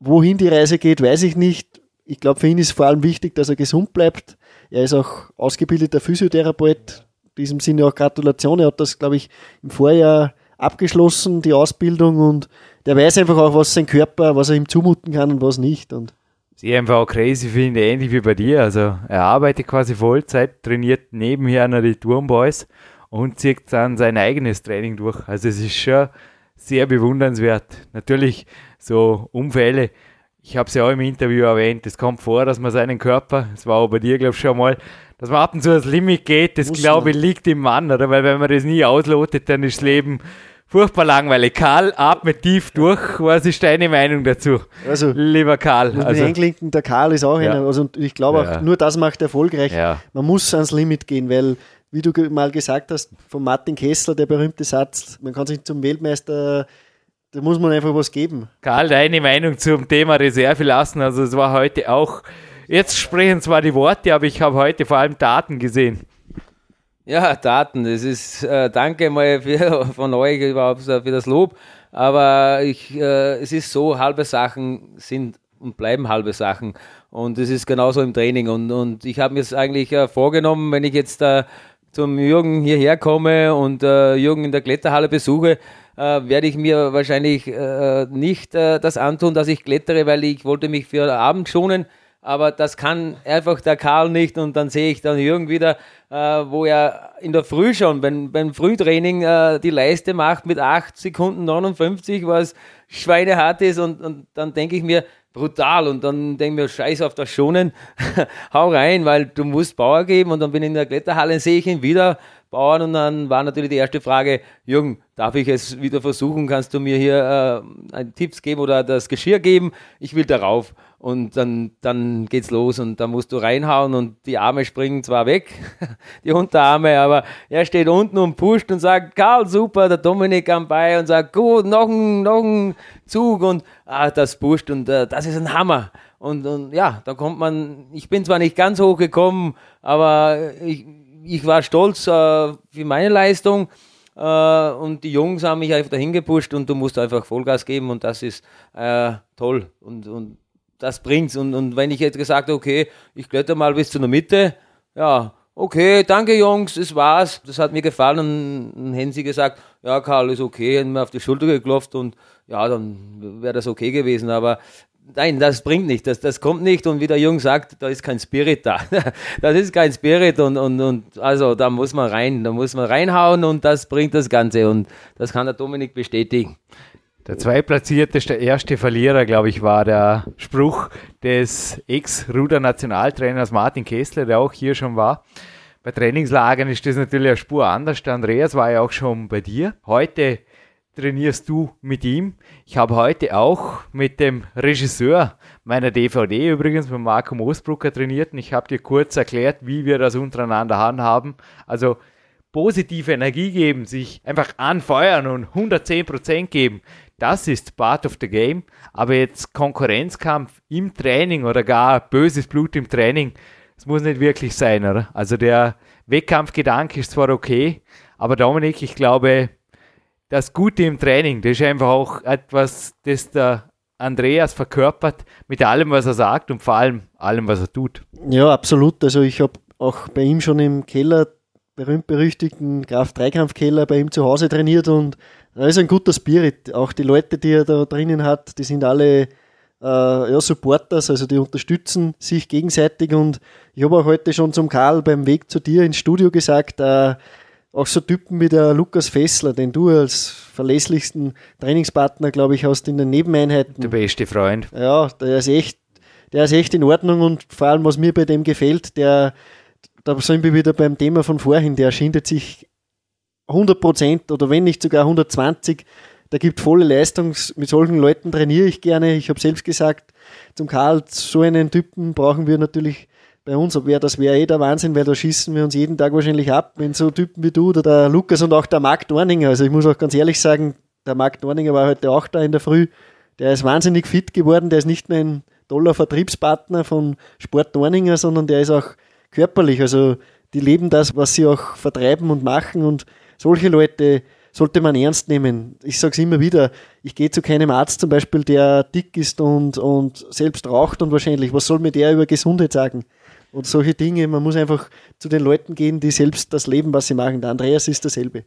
wohin die Reise geht, weiß ich nicht ich glaube, für ihn ist vor allem wichtig, dass er gesund bleibt. Er ist auch ausgebildeter Physiotherapeut. In diesem Sinne auch Gratulation. Er hat das, glaube ich, im Vorjahr abgeschlossen, die Ausbildung, und der weiß einfach auch, was sein Körper, was er ihm zumuten kann und was nicht. Und ich einfach auch crazy finde, ähnlich wie bei dir. Also er arbeitet quasi Vollzeit, trainiert nebenher noch die Turmboys und zieht dann sein eigenes Training durch. Also es ist schon sehr bewundernswert. Natürlich so Unfälle ich habe es ja auch im Interview erwähnt, es kommt vor, dass man seinen Körper, das war auch bei dir, glaube ich, schon mal, dass man ab und zu das Limit geht, das glaube ich liegt im Mann, oder? Weil wenn man das nie auslotet, dann ist das Leben furchtbar langweilig. Karl, atme tief durch. Was ist deine Meinung dazu? Also, lieber Karl. Also, Einklinken, der Karl ist auch ja. einer, also ich glaube auch, ja. nur das macht erfolgreich. Ja. Man muss ans Limit gehen, weil, wie du mal gesagt hast, von Martin Kessler, der berühmte Satz, man kann sich zum Weltmeister da muss man einfach was geben. Karl, deine Meinung zum Thema Reserve lassen. Also es war heute auch, jetzt sprechen zwar die Worte, aber ich habe heute vor allem Daten gesehen. Ja, Daten, das ist, äh, danke mal für, von euch überhaupt für das Lob. Aber ich, äh, es ist so, halbe Sachen sind und bleiben halbe Sachen. Und es ist genauso im Training. Und, und ich habe mir es eigentlich äh, vorgenommen, wenn ich jetzt äh, zum Jürgen hierher komme und äh, Jürgen in der Kletterhalle besuche, äh, werde ich mir wahrscheinlich äh, nicht äh, das antun, dass ich klettere, weil ich wollte mich für Abend schonen. Aber das kann einfach der Karl nicht und dann sehe ich dann Jürgen wieder, äh, wo er in der Früh schon beim, beim Frühtraining äh, die Leiste macht mit 8 Sekunden 59, was schweinehart ist und, und dann denke ich mir, brutal. Und dann denke ich mir, scheiß auf das Schonen, hau rein, weil du musst Bauer geben. Und dann bin ich in der Kletterhalle, sehe ich ihn wieder, Bauern. Und dann war natürlich die erste Frage, Jürgen, darf ich es wieder versuchen, kannst du mir hier äh, Tipps geben oder das Geschirr geben, ich will darauf und dann, dann geht's los und da musst du reinhauen und die Arme springen zwar weg, die Unterarme, aber er steht unten und pusht und sagt, Karl, super, der Dominik am bei und sagt, gut, noch ein, noch ein Zug und ah, das pusht und äh, das ist ein Hammer. Und, und ja, da kommt man, ich bin zwar nicht ganz hoch gekommen, aber ich, ich war stolz äh, für meine Leistung. Uh, und die Jungs haben mich einfach dahin gepusht und du musst einfach Vollgas geben und das ist äh, toll. Und, und das bringt's. Und, und wenn ich jetzt gesagt okay, ich kletter mal bis zu der Mitte, ja, okay, danke Jungs, das war's, das hat mir gefallen. Und sie gesagt, ja, Karl, ist okay, hätten mir auf die Schulter geklopft und ja, dann wäre das okay gewesen. Aber nein, das bringt nicht, das, das kommt nicht. Und wie der Jung sagt, da ist kein Spirit da. das ist kein Spirit und, und, und also da muss man rein, da muss man reinhauen und das bringt das Ganze. Und das kann der Dominik bestätigen. Der zweitplatzierte, der erste Verlierer, glaube ich, war der Spruch des Ex-Ruder-Nationaltrainers Martin Kessler, der auch hier schon war. Bei Trainingslagern ist das natürlich eine Spur anders. Der Andreas war ja auch schon bei dir. Heute trainierst du mit ihm. Ich habe heute auch mit dem Regisseur meiner DVD übrigens, mit Marco Moosbrucker trainiert und ich habe dir kurz erklärt, wie wir das untereinander handhaben. Also positive Energie geben, sich einfach anfeuern und 110% geben, das ist part of the game. Aber jetzt Konkurrenzkampf im Training oder gar böses Blut im Training, das muss nicht wirklich sein, oder? Also der Wettkampfgedanke ist zwar okay, aber Dominik, ich glaube, das Gute im Training, das ist einfach auch etwas, das der Andreas verkörpert mit allem, was er sagt und vor allem allem, was er tut. Ja, absolut. Also ich habe auch bei ihm schon im Keller, berühmt-berüchtigten Kraft-Dreikampf-Keller bei ihm zu Hause trainiert und er ist ein guter Spirit. Auch die Leute, die er da drinnen hat, die sind alle äh, ja, Supporters, also die unterstützen sich gegenseitig. Und ich habe auch heute schon zum Karl beim Weg zu dir ins Studio gesagt, äh, auch so Typen wie der Lukas Fessler, den du als verlässlichsten Trainingspartner, glaube ich, hast in den Nebeneinheiten. Der beste Freund. Ja, der ist echt, der ist echt in Ordnung und vor allem, was mir bei dem gefällt, der, da sind wir wieder beim Thema von vorhin, der schindet sich 100 Prozent oder wenn nicht sogar 120, da gibt volle Leistung. Mit solchen Leuten trainiere ich gerne. Ich habe selbst gesagt, zum Karl, so einen Typen brauchen wir natürlich bei uns. Wär, das wäre eh der Wahnsinn, weil da schießen wir uns jeden Tag wahrscheinlich ab, wenn so Typen wie du oder der Lukas und auch der Marc Dorninger, also ich muss auch ganz ehrlich sagen, der Marc Dorninger war heute auch da in der Früh, der ist wahnsinnig fit geworden, der ist nicht nur ein toller Vertriebspartner von Sport Dorninger, sondern der ist auch körperlich, also die leben das, was sie auch vertreiben und machen und solche Leute sollte man ernst nehmen. Ich sage es immer wieder, ich gehe zu keinem Arzt zum Beispiel, der dick ist und, und selbst raucht und wahrscheinlich, was soll mir der über Gesundheit sagen? Und solche Dinge, man muss einfach zu den Leuten gehen, die selbst das leben, was sie machen. Der Andreas ist dasselbe.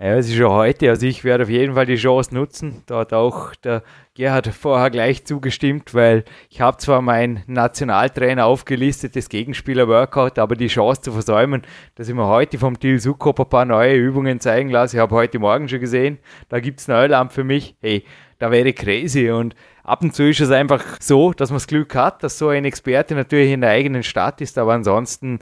Ja, es ist schon heute. Also ich werde auf jeden Fall die Chance nutzen. Da hat auch der Gerhard vorher gleich zugestimmt, weil ich habe zwar mein Nationaltrainer aufgelistetes Gegenspieler-Workout, aber die Chance zu versäumen, dass ich mir heute vom Til Sukop ein paar neue Übungen zeigen lasse. Ich habe heute Morgen schon gesehen, da gibt es Neuland für mich. Hey, da wäre crazy. Und ab und zu ist es einfach so, dass man das Glück hat, dass so ein Experte natürlich in der eigenen Stadt ist, aber ansonsten,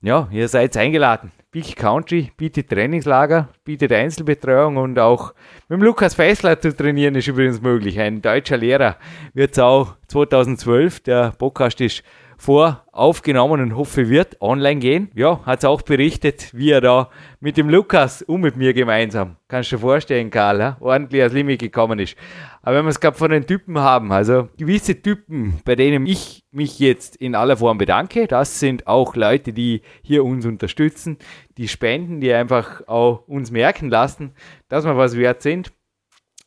ja, ihr seid eingeladen. Big Country bietet Trainingslager, bietet Einzelbetreuung und auch mit Lukas Feißler zu trainieren ist übrigens möglich. Ein deutscher Lehrer wird es auch 2012, der Podcast ist vor aufgenommen und hoffe, wird online gehen. Ja, hat es auch berichtet, wie er da mit dem Lukas und mit mir gemeinsam, kannst du dir vorstellen, Karl, ja, ordentlich als Limit gekommen ist. Aber wenn wir es gerade von den Typen haben, also gewisse Typen, bei denen ich mich jetzt in aller Form bedanke, das sind auch Leute, die hier uns unterstützen, die spenden, die einfach auch uns merken lassen, dass wir was wert sind.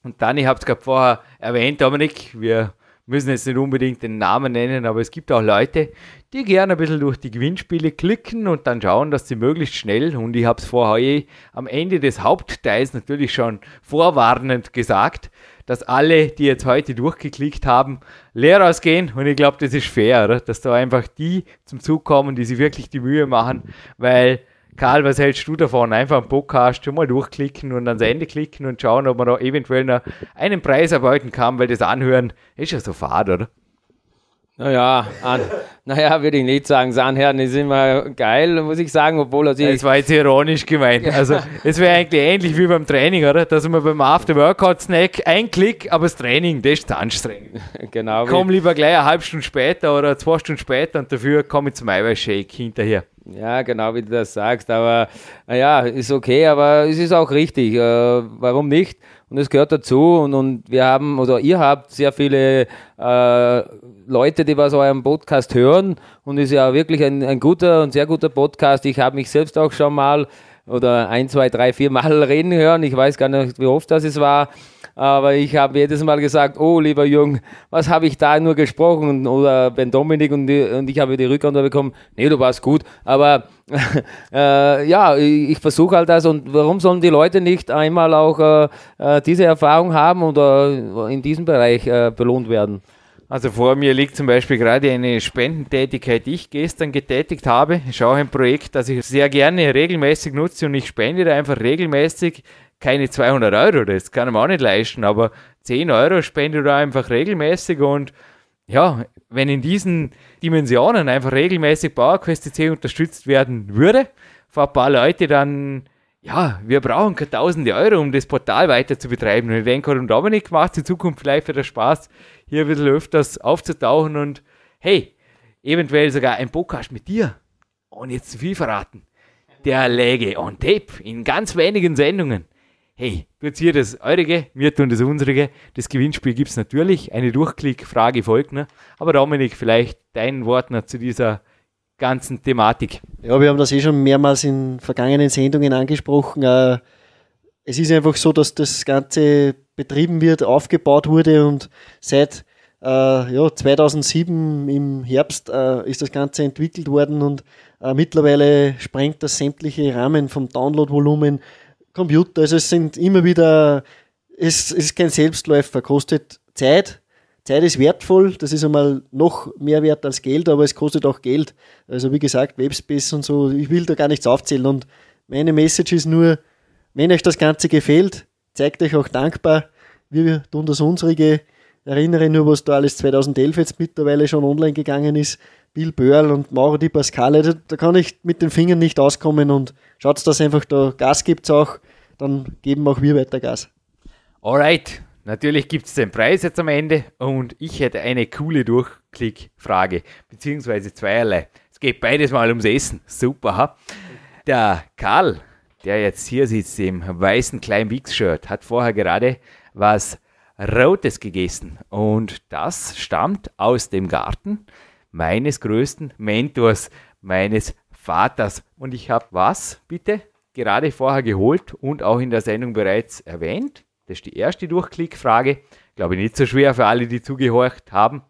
Und dann, ich habe es gerade vorher erwähnt, Dominik, wir müssen jetzt nicht unbedingt den Namen nennen, aber es gibt auch Leute, die gerne ein bisschen durch die Gewinnspiele klicken und dann schauen, dass sie möglichst schnell, und ich habe es vorher am Ende des Hauptteils natürlich schon vorwarnend gesagt, dass alle, die jetzt heute durchgeklickt haben, leer ausgehen. Und ich glaube, das ist fair, dass da einfach die zum Zug kommen, die sich wirklich die Mühe machen, weil Karl, was hältst du davon? Einfach am Podcast schon mal durchklicken und ans Ende klicken und schauen, ob man da eventuell noch einen Preis erbeuten kann, weil das Anhören ist ja so fad, oder? Naja, an, naja, würde ich nicht sagen. Sanherren ist immer geil, muss ich sagen, obwohl er sich. Das war jetzt ironisch gemeint. Also, es wäre eigentlich ähnlich wie beim Training, oder? Dass man beim After-Workout-Snack ein Klick, aber das Training, das ist anstrengend. genau. Komm lieber gleich eine halbe Stunde später oder zwei Stunden später und dafür komme ich zum Eiweißshake hinterher. Ja, genau wie du das sagst. Aber naja, ist okay, aber es ist auch richtig. Äh, warum nicht? Und es gehört dazu. Und, und wir haben, oder ihr habt sehr viele äh, Leute, die was eurem Podcast hören. Und ist ja wirklich ein, ein guter und sehr guter Podcast. Ich habe mich selbst auch schon mal oder ein, zwei, drei, vier Mal reden hören. Ich weiß gar nicht, wie oft das es war. Aber ich habe jedes Mal gesagt, oh lieber Jung, was habe ich da nur gesprochen? Oder Ben Dominik und, und ich habe die Rückantwort bekommen, nee, du warst gut. Aber äh, ja, ich, ich versuche halt das. Und warum sollen die Leute nicht einmal auch äh, äh diese Erfahrung haben oder in diesem Bereich äh, belohnt werden? Also vor mir liegt zum Beispiel gerade eine Spendentätigkeit, die ich gestern getätigt habe. Ich schaue ein Projekt, das ich sehr gerne regelmäßig nutze und ich spende da einfach regelmäßig keine 200 Euro, das kann man auch nicht leisten, aber 10 Euro spende da einfach regelmäßig und ja, wenn in diesen Dimensionen einfach regelmäßig PowerQuest unterstützt werden würde, von ein paar Leute, dann ja, wir brauchen keine tausende Euro, um das Portal weiter zu betreiben. Und ich denke, und Dominik macht in Zukunft vielleicht wieder Spaß, hier ein bisschen öfters aufzutauchen und hey, eventuell sogar ein Podcast mit dir, ohne jetzt zu viel verraten, der läge on tape in ganz wenigen Sendungen. Hey, tut ihr das eurige, wir tun das unsere. Das Gewinnspiel gibt es natürlich. Eine Durchklick-Frage folgt. Ne? Aber Dominik, vielleicht dein Wort noch zu dieser ganzen Thematik. Ja, wir haben das eh schon mehrmals in vergangenen Sendungen angesprochen. Äh, es ist einfach so, dass das Ganze betrieben wird, aufgebaut wurde und seit äh, ja, 2007 im Herbst äh, ist das Ganze entwickelt worden und äh, mittlerweile sprengt das sämtliche Rahmen vom Downloadvolumen Computer. Also es sind immer wieder, es, es ist kein Selbstläufer, kostet Zeit, Zeit ist wertvoll, das ist einmal noch mehr wert als Geld, aber es kostet auch Geld. Also wie gesagt, Webspace und so, ich will da gar nichts aufzählen. Und meine Message ist nur, wenn euch das Ganze gefällt, zeigt euch auch dankbar. Wir tun das unsere. Erinnere nur, was da alles 2011 jetzt mittlerweile schon online gegangen ist. Bill Börl und Mauro Di Pascale, da, da kann ich mit den Fingern nicht auskommen und schaut, dass einfach da Gas gibt auch, dann geben auch wir weiter Gas. Alright, Natürlich gibt es den Preis jetzt am Ende und ich hätte eine coole Durchklickfrage, beziehungsweise zweierlei. Es geht beides mal ums Essen. Super, ha? Der Karl, der jetzt hier sitzt im weißen Klein-Wix-Shirt, hat vorher gerade was Rotes gegessen und das stammt aus dem Garten meines größten Mentors, meines Vaters. Und ich habe was, bitte, gerade vorher geholt und auch in der Sendung bereits erwähnt. Das ist die erste Durchklickfrage. Glaube ich nicht so schwer für alle, die zugehorcht haben.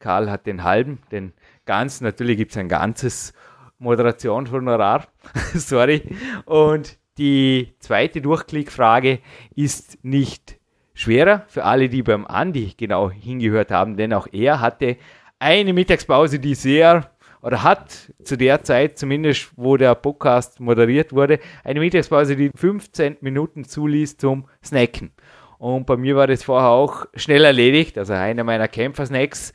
Karl hat den halben, den ganzen. Natürlich gibt es ein ganzes Moderationshonorar. Sorry. Und die zweite Durchklickfrage ist nicht schwerer für alle, die beim Andi genau hingehört haben, denn auch er hatte eine Mittagspause, die sehr oder hat zu der Zeit, zumindest wo der Podcast moderiert wurde, eine Mittagspause, die 15 Minuten zuließ zum Snacken. Und bei mir war das vorher auch schnell erledigt. Also einer meiner Kämpfer-Snacks,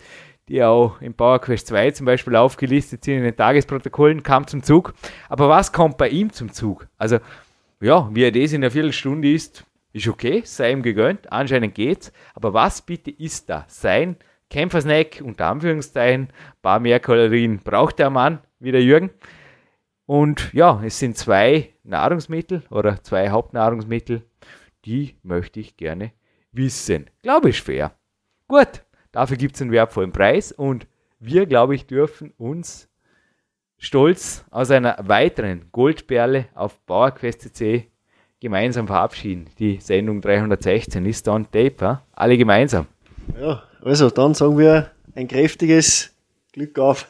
die auch im Power Quest 2 zum Beispiel aufgelistet sind in den Tagesprotokollen, kam zum Zug. Aber was kommt bei ihm zum Zug? Also, ja, wie er das in einer Viertelstunde isst, ist okay, sei ihm gegönnt, anscheinend geht's. Aber was bitte ist da sein Kämpfersnack, unter Anführungszeichen, ein paar mehr Kalorien braucht der Mann, wie der Jürgen. Und ja, es sind zwei Nahrungsmittel oder zwei Hauptnahrungsmittel, die möchte ich gerne wissen. Glaube ich fair. Gut, dafür gibt es einen wertvollen Preis und wir, glaube ich, dürfen uns stolz aus einer weiteren Goldperle auf PowerQuest C gemeinsam verabschieden. Die Sendung 316 ist on tape, alle gemeinsam. Ja, Also, dann sagen wir ein kräftiges Glück auf.